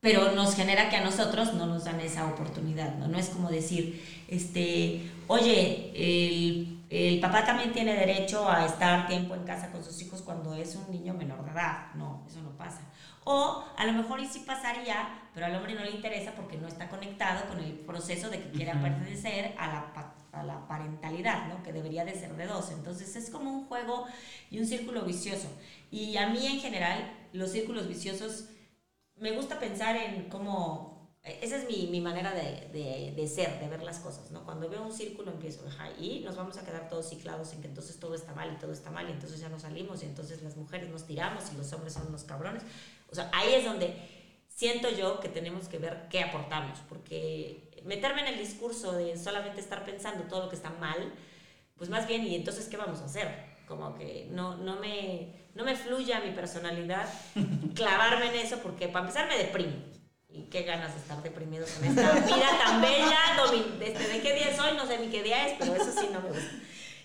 pero nos genera que a nosotros no nos dan esa oportunidad, ¿no? No es como decir, este, oye, el, el, papá también tiene derecho a estar tiempo en casa con sus hijos cuando es un niño menor de edad. No, eso no pasa. O a lo mejor y sí pasaría, pero al hombre no le interesa porque no está conectado con el proceso de que quiera pertenecer a la, a la parentalidad, ¿no? Que debería de ser de dos. Entonces es como un juego y un círculo vicioso. Y a mí en general, los círculos viciosos me gusta pensar en cómo, esa es mi, mi manera de, de, de, ser, de ver las cosas, ¿no? Cuando veo un círculo empiezo, ajá, y nos vamos a quedar todos ciclados en que entonces todo está mal y todo está mal y entonces ya no salimos y entonces las mujeres nos tiramos y los hombres son unos cabrones. O sea, ahí es donde siento yo que tenemos que ver qué aportamos, porque meterme en el discurso de solamente estar pensando todo lo que está mal, pues más bien, ¿y entonces qué vamos a hacer? Como que no, no me no me fluye a mi personalidad clavarme en eso porque para empezar me deprimo. Y qué ganas de estar deprimido con esta vida tan bella. Este, ¿De qué día soy? No sé ni qué día es, pero eso sí no me gusta.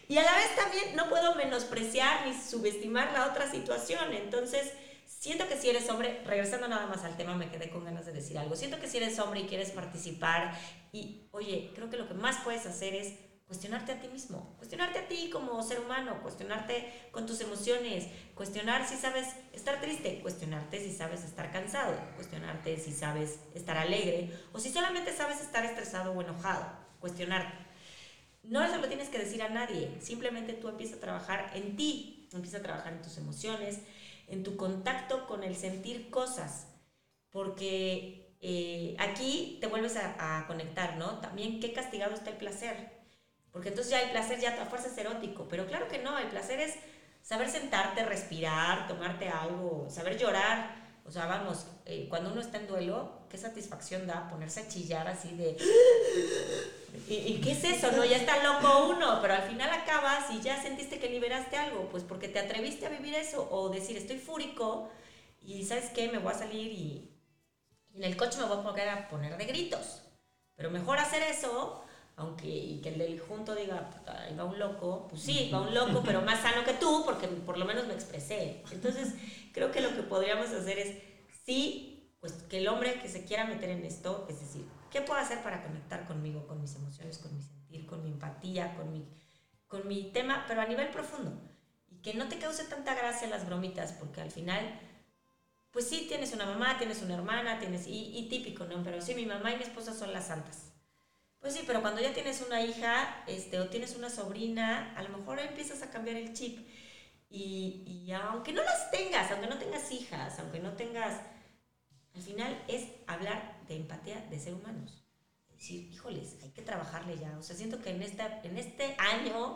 Y a la vez también no puedo menospreciar ni subestimar la otra situación. Entonces, siento que si eres hombre, regresando nada más al tema, me quedé con ganas de decir algo. Siento que si eres hombre y quieres participar, y oye, creo que lo que más puedes hacer es cuestionarte a ti mismo, cuestionarte a ti como ser humano, cuestionarte con tus emociones, cuestionar si sabes estar triste, cuestionarte si sabes estar cansado, cuestionarte si sabes estar alegre o si solamente sabes estar estresado o enojado, cuestionarte. No se lo tienes que decir a nadie, simplemente tú empiezas a trabajar en ti, empiezas a trabajar en tus emociones, en tu contacto con el sentir cosas, porque eh, aquí te vuelves a, a conectar, ¿no? También qué castigado está el placer porque entonces ya el placer ya a fuerza es erótico, pero claro que no, el placer es saber sentarte, respirar, tomarte algo, saber llorar. O sea, vamos, eh, cuando uno está en duelo, qué satisfacción da ponerse a chillar así de... ¿Y, qué es eso? No, ya está loco uno, pero al final acabas y ya sentiste que liberaste algo, pues porque te atreviste a vivir eso o decir, estoy fúrico y ¿sabes qué? Me voy a salir y, y en el coche me voy a poner a poner de gritos. Pero mejor hacer eso aunque y que el del junto diga, va un loco, pues sí, va un loco, pero más sano que tú, porque por lo menos me expresé. Entonces, creo que lo que podríamos hacer es, sí, pues que el hombre que se quiera meter en esto, es decir, ¿qué puedo hacer para conectar conmigo, con mis emociones, con mi sentir, con mi empatía, con mi, con mi tema, pero a nivel profundo? Y que no te cause tanta gracia las bromitas, porque al final pues sí, tienes una mamá, tienes una hermana, tienes, y, y, típico, ¿no? Pero sí, mi mamá y mi esposa son las santas. Pues sí, pero cuando ya tienes una hija este, o tienes una sobrina, a lo mejor empiezas a cambiar el chip. Y, y aunque no las tengas, aunque no tengas hijas, aunque no tengas, al final es hablar de empatía de ser humanos. Decir, híjoles, hay que trabajarle ya. O sea, siento que en, esta, en este año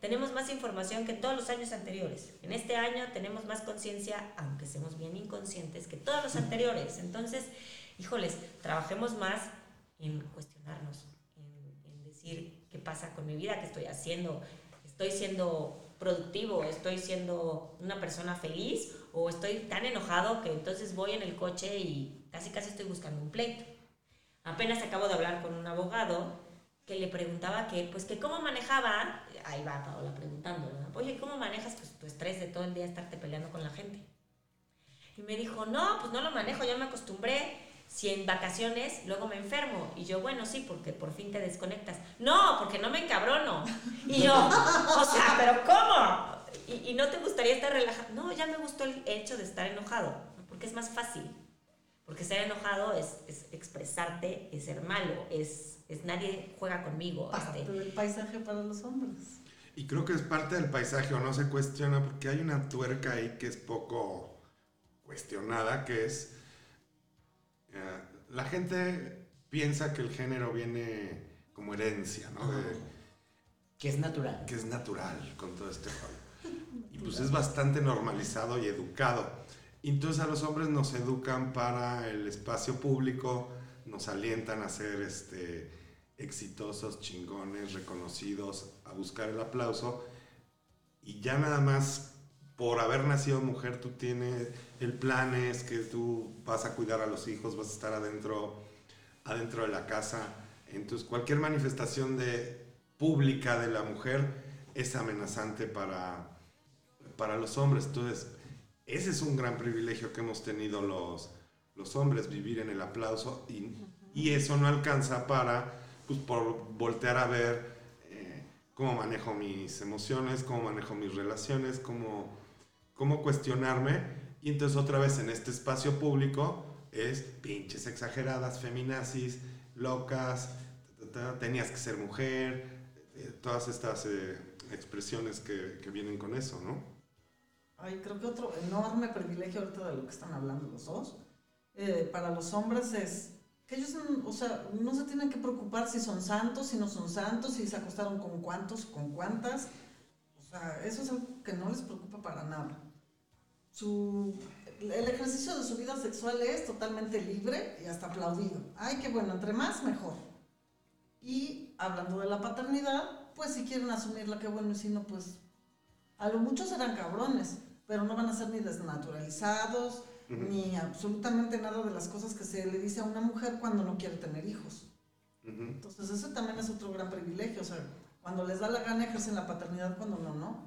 tenemos más información que todos los años anteriores. En este año tenemos más conciencia, aunque seamos bien inconscientes, que todos los anteriores. Entonces, híjoles, trabajemos más en cuestionarnos, qué pasa con mi vida, qué estoy haciendo, estoy siendo productivo, estoy siendo una persona feliz o estoy tan enojado que entonces voy en el coche y casi casi estoy buscando un pleito. Apenas acabo de hablar con un abogado que le preguntaba que, pues, que cómo manejaba, ahí va Paola preguntando, oye, ¿cómo manejas pues, tu estrés de todo el día estarte peleando con la gente? Y me dijo, no, pues no lo manejo, ya me acostumbré, si en vacaciones luego me enfermo. Y yo, bueno, sí, porque por fin te desconectas. No, porque no me encabrono. Y yo, o sea, pero ¿cómo? Y, no te gustaría estar relajado. No, ya me gustó el hecho de estar enojado, porque es más fácil. Porque estar enojado es, es expresarte, es ser malo, es, es nadie juega conmigo. Parte este, del paisaje para los hombres. Y creo que es parte del paisaje o no se cuestiona porque hay una tuerca ahí que es poco cuestionada, que es la gente piensa que el género viene como herencia, ¿no? De- Que es natural. que es natural con todo este rollo. Y pues es bastante normalizado y educado. Entonces a los hombres nos educan para el espacio público, nos alientan a ser este, exitosos, chingones, reconocidos, a buscar el aplauso. Y ya nada más por haber nacido mujer, tú tienes, el plan es que tú vas a cuidar a los hijos, vas a estar adentro, adentro de la casa. Entonces cualquier manifestación de, pública de la mujer es amenazante para, para los hombres. Entonces, ese es un gran privilegio que hemos tenido los, los hombres, vivir en el aplauso y, y eso no alcanza para, pues, por voltear a ver eh, cómo manejo mis emociones, cómo manejo mis relaciones, cómo, cómo cuestionarme. Y entonces otra vez en este espacio público es pinches exageradas, feminazis, locas, tenías que ser mujer, eh, todas estas eh, expresiones que, que vienen con eso, ¿no? Ay, creo que otro enorme privilegio ahorita de lo que están hablando los dos, eh, para los hombres es que ellos, o sea, no se tienen que preocupar si son santos, si no son santos, si se acostaron con cuántos, con cuántas. Sea, eso es algo que no les preocupa para nada. Su, el ejercicio de su vida sexual es totalmente libre y hasta aplaudido. Ay, qué bueno, entre más, mejor. Y hablando de la paternidad, pues si quieren asumirla, qué bueno, y si no, pues a lo mucho serán cabrones, pero no van a ser ni desnaturalizados, ni absolutamente nada de las cosas que se le dice a una mujer cuando no quiere tener hijos. Ujú. Entonces ese también es otro gran privilegio, o sea, cuando les da la gana ejercen la paternidad, cuando no, no.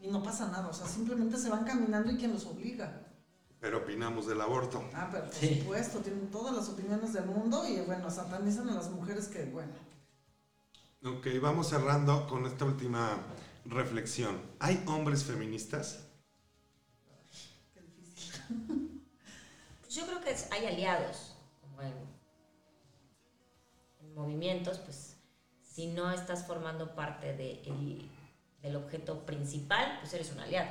Y no pasa nada, o sea, simplemente se van caminando y quien los obliga. Pero opinamos del aborto. Ah, pero por Sí. supuesto, tienen todas las opiniones del mundo y bueno, satanizan a las mujeres que, bueno, Ok, vamos cerrando con esta última reflexión. ¿Hay hombres feministas? qué difícil. Pues yo creo que hay aliados, como en, en movimientos, pues si no estás formando parte de el- del objeto principal, pues eres un aliado.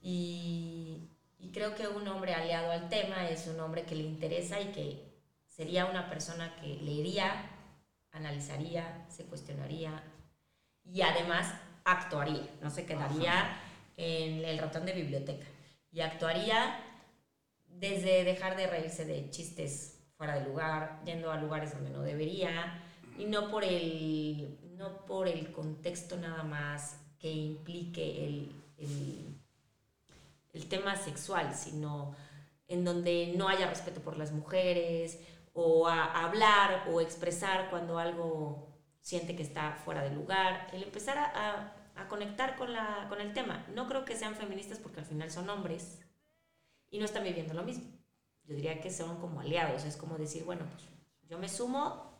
Y, y creo que un hombre aliado al tema es un hombre que le interesa y que sería una persona que leería, analizaría, se cuestionaría y además actuaría, no se quedaría en el ratón de biblioteca y actuaría desde dejar de reírse de chistes fuera de lugar, yendo a lugares donde no debería, y no por el, no por el contexto nada más que implique el, el, el tema sexual, sino en donde no haya respeto por las mujeres, o a hablar o expresar cuando algo siente que está fuera de lugar, el empezar a, a- conectar con, la, con el tema. No creo que sean feministas porque al final son hombres, y no están viviendo lo mismo. Yo diría que son como aliados, es como decir, bueno, pues yo me sumo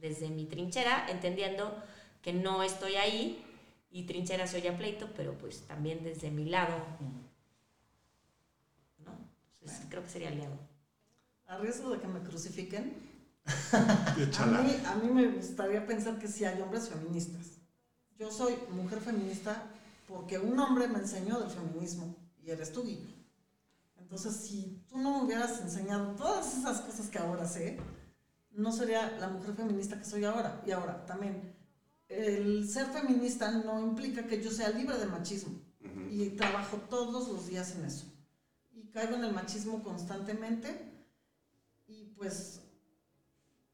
desde mi trinchera, entendiendo que no estoy ahí y trinchera se oye a pleito, pero pues también desde mi lado, ¿no? Entonces creo que sería aliado. A riesgo de que me crucifiquen. A mí, a mí me gustaría pensar que sí hay hombres feministas. Yo soy mujer feminista porque un hombre me enseñó del feminismo y eres tú, Guillo. Entonces, si tú no me hubieras enseñado todas esas cosas que ahora sé, no sería la mujer feminista que soy ahora. Y ahora, también, el ser feminista no implica que yo sea libre de machismo. Y trabajo todos los días en eso. Y caigo en el machismo constantemente. Y pues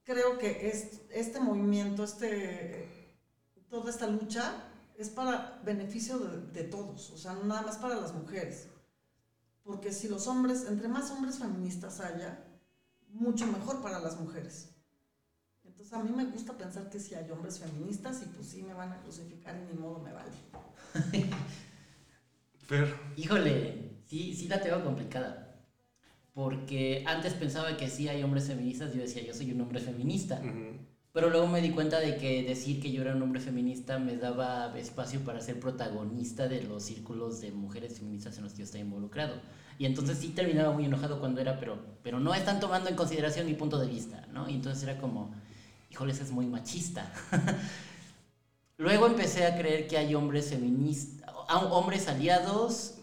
creo que es- este movimiento, este, toda esta lucha es para beneficio de, de todos, o sea, no nada más para las mujeres. Porque si los hombres, entre más hombres feministas haya, mucho mejor para las mujeres. Entonces a mí me gusta pensar que si hay hombres feministas y pues sí me van a crucificar y ni modo me vale. Fer, Híjole, sí, sí la tengo complicada. Porque antes pensaba que sí hay hombres feministas, yo decía, yo soy un hombre feminista. ujú, Pero luego me di cuenta de que decir que yo era un hombre feminista me daba espacio para ser protagonista de los círculos de mujeres feministas en los que yo estaba involucrado. Y entonces sí terminaba muy enojado cuando era, pero, pero no están tomando en consideración mi punto de vista, ¿no? Y entonces era como, híjoles, es muy machista. luego empecé a creer que hay hombres feministas, hombres aliados,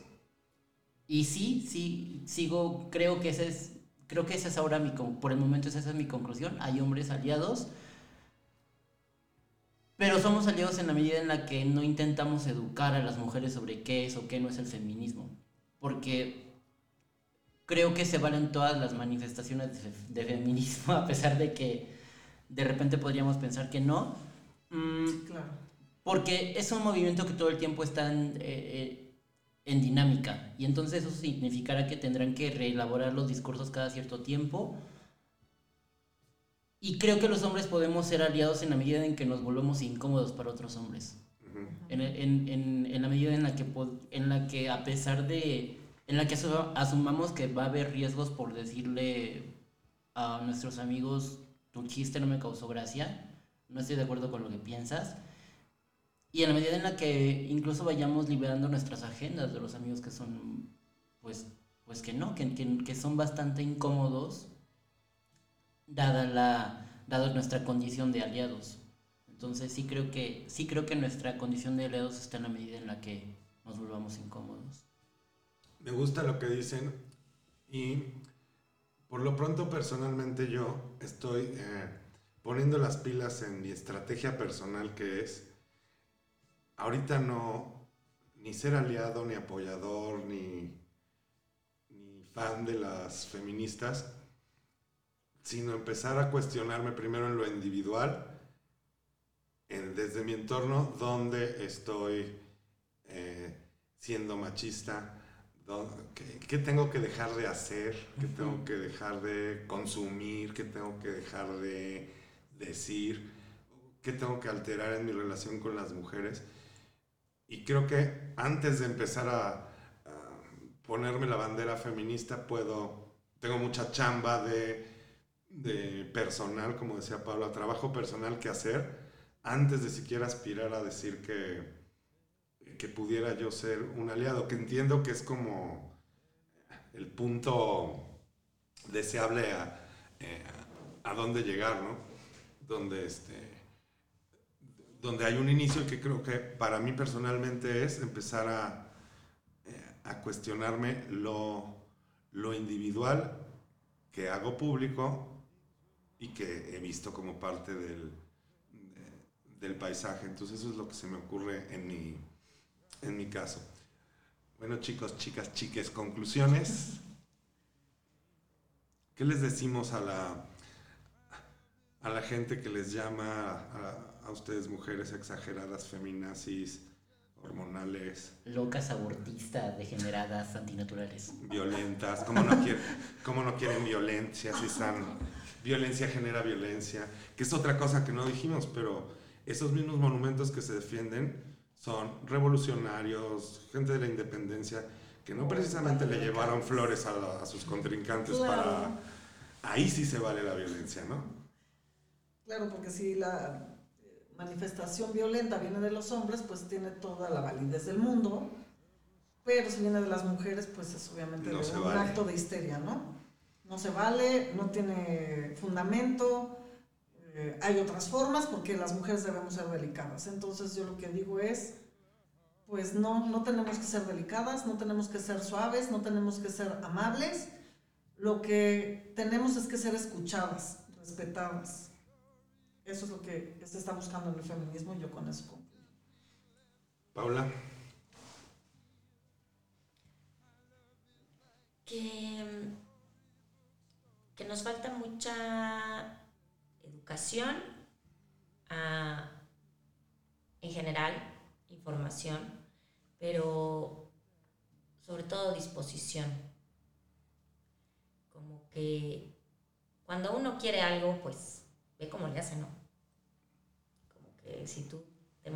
y sí, sí, sigo, creo que ese es, creo que esa es ahora mi, por el momento esa es mi conclusión, hay hombres aliados pero somos aliados en la medida en la que no intentamos educar a las mujeres sobre qué es o qué no es el feminismo. Porque creo que se valen todas las manifestaciones de, feminismo, a pesar de que de repente podríamos pensar que no. Mm, claro. Porque es un movimiento que todo el tiempo está en, eh, en dinámica. Y entonces eso significará que tendrán que reelaborar los discursos cada cierto tiempo y creo que los hombres podemos ser aliados en la medida en que nos volvemos incómodos para otros hombres. en, en, en, en, la medida en la, que, en la que a pesar de... En la que asumamos que va a haber riesgos por decirle a nuestros amigos, tu chiste no me causó gracia, no estoy de acuerdo con lo que piensas. Y en la medida en la que incluso vayamos liberando nuestras agendas de los amigos que son, pues, pues que no, que, que, son bastante incómodos dada, la, dada nuestra condición de aliados. Entonces sí creo, que, sí creo que nuestra condición de aliados está en la medida en la que nos volvamos incómodos. Me gusta lo que dicen y por lo pronto personalmente yo estoy eh, poniendo las pilas en mi estrategia personal que es ahorita no ni ser aliado, ni apoyador, ni, fan de las feministas, sino empezar a cuestionarme primero en lo individual, en, desde mi entorno, dónde estoy eh, siendo machista, qué, tengo que dejar de hacer, qué tengo que dejar de consumir, qué tengo que dejar de decir, qué tengo que alterar en mi relación con las mujeres. Y creo que antes de empezar a, a ponerme la bandera feminista, puedo, tengo mucha chamba de de personal, como decía Pablo, trabajo personal que hacer antes de siquiera aspirar a decir que, que pudiera yo ser un aliado, que entiendo que es como el punto deseable a, eh, a dónde llegar, ¿no? Donde, este, donde hay un inicio que creo que para mí personalmente es empezar a, eh, a cuestionarme lo, lo individual que hago público y que he visto como parte del, del paisaje. Entonces eso es lo que se me ocurre en mi, en mi caso. Bueno chicos, chicas, chiques, conclusiones. ¿Qué les decimos a la, a la gente que les llama a, a ustedes mujeres exageradas, feminazis, hormonales. Locas, abortistas, degeneradas, antinaturales. Violentas. ¿Cómo no, quieren, cómo no quieren violencia si están... Violencia genera violencia, que es otra cosa que no dijimos, pero esos mismos monumentos que se defienden son revolucionarios, gente de la independencia, que no precisamente le llevaron flores a, sus contrincantes para... Ahí sí se vale la violencia, ¿no? Claro, porque si la manifestación violenta viene de los hombres, pues tiene toda la validez del mundo, pero si viene de las mujeres, pues es obviamente un acto de histeria, ¿no? No se vale, no tiene fundamento, eh, hay otras formas porque las mujeres debemos ser delicadas. Entonces yo lo que digo es, pues no, no tenemos que ser delicadas, no tenemos que ser suaves, no tenemos que ser amables, lo que tenemos es que ser escuchadas, respetadas. Eso es lo que se está buscando en el feminismo y yo con eso concluyo. Paula. Que, que nos falta mucha educación en general, información, pero sobre todo disposición. Como que cuando uno quiere algo, pues ve cómo le hace, ¿no? Como que si tú te,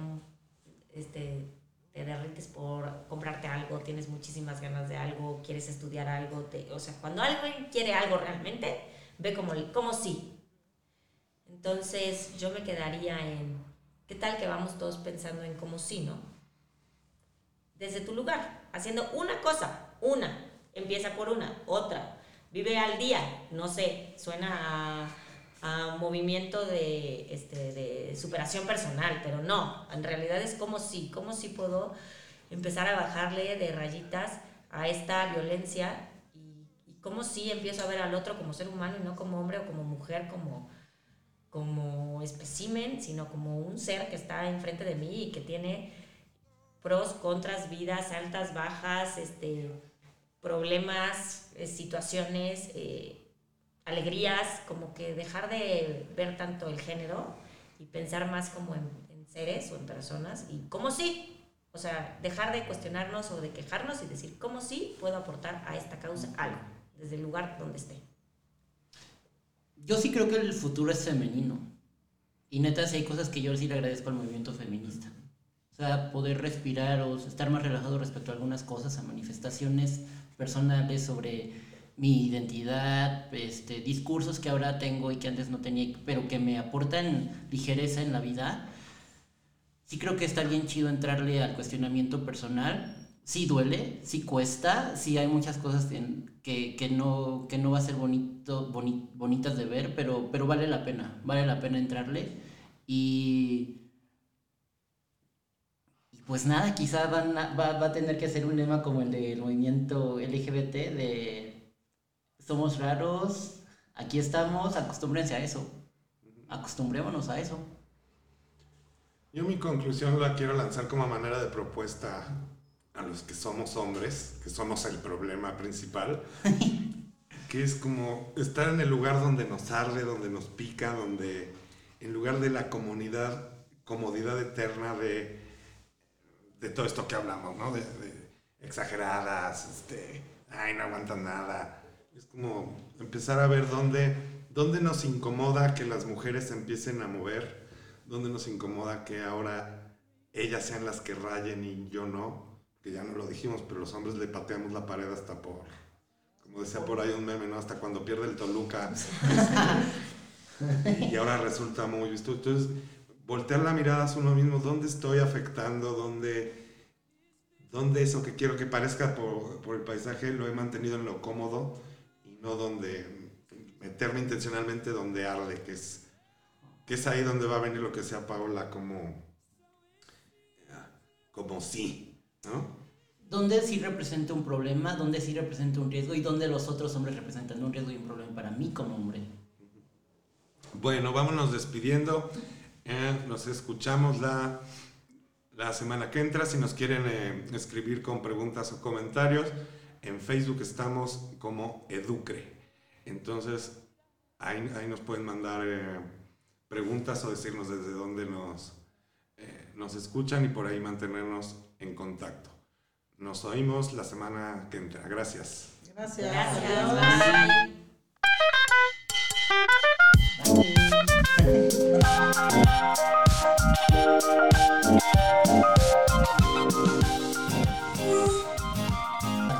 este, te derrites por comprarte algo, tienes muchísimas ganas de algo, quieres estudiar algo, o sea, cuando alguien quiere algo realmente, ve como, como sí. Entonces, yo me quedaría en, ¿qué tal que vamos todos pensando en cómo sí, no? Desde tu lugar, haciendo una cosa, una, empieza por una, otra, vive al día, no sé, suena a, un movimiento de, este, de superación personal, pero no, en realidad es como si, como si puedo empezar a bajarle de rayitas a esta violencia y, y como si empiezo a ver al otro como ser humano y no como hombre o como mujer, como, como especimen, sino como un ser que está enfrente de mí y que tiene pros, contras, vidas, altas, bajas, este, problemas, eh, situaciones, eh, alegrías, como que dejar de ver tanto el género y pensar más como en, en seres o en personas y como sí, o sea, dejar de cuestionarnos o de quejarnos y decir cómo sí puedo aportar a esta causa algo, desde el lugar donde esté. Yo sí creo que el futuro es femenino. Y neta, sí hay cosas que yo sí le agradezco al movimiento feminista. O sea, poder respirar o estar más relajado respecto a algunas cosas, a manifestaciones personales sobre mi identidad, este, discursos que ahora tengo y que antes no tenía, pero que me aportan ligereza en la vida sí creo que está bien chido entrarle al cuestionamiento personal. Sí duele, sí cuesta, sí hay muchas cosas que, que, no, que no va a ser bonito, bonitas de ver, pero, pero vale la pena, vale la pena entrarle. Y, y pues nada, quizá va, va, a tener que hacer un lema como el del movimiento LGBT de somos raros, aquí estamos, acostúmbrense a eso, acostumbrémonos a eso. Yo mi conclusión la quiero lanzar como manera de propuesta a los que somos hombres, que somos el problema principal, que es como estar en el lugar donde nos arde, donde nos pica, donde en lugar de la comunidad, comodidad eterna de, de todo esto que hablamos, ¿no? De, exageradas, este, ay, no aguantan nada. Es como empezar a ver dónde, dónde nos incomoda que las mujeres empiecen a mover donde nos incomoda que ahora ellas sean las que rayen y yo no, que ya no lo dijimos, pero los hombres le pateamos la pared hasta por, como decía por ahí un meme, ¿no? Hasta cuando pierde el Toluca. y ahora resulta muy visto. Entonces, voltear la mirada a uno mismo, ¿dónde estoy afectando? ¿Dónde, dónde eso que quiero que parezca por, por el paisaje lo he mantenido en lo cómodo y no donde meterme intencionalmente donde arde, que es que es ahí donde va a venir lo que sea Paola como, como sí, ¿no? ¿Dónde sí representa un problema? ¿Dónde sí representa un riesgo? ¿Y dónde los otros hombres representan un riesgo y un problema para mí como hombre? Bueno, vámonos despidiendo. Eh, nos escuchamos la, la semana que entra. Si nos quieren eh, escribir con preguntas o comentarios, en Facebook estamos como Educre. Entonces, ahí, ahí nos pueden mandar... Eh, preguntas o decirnos desde dónde nos, nos escuchan y por ahí mantenernos en contacto. Nos oímos la semana que entra. Gracias. Gracias. Gracias. Bye.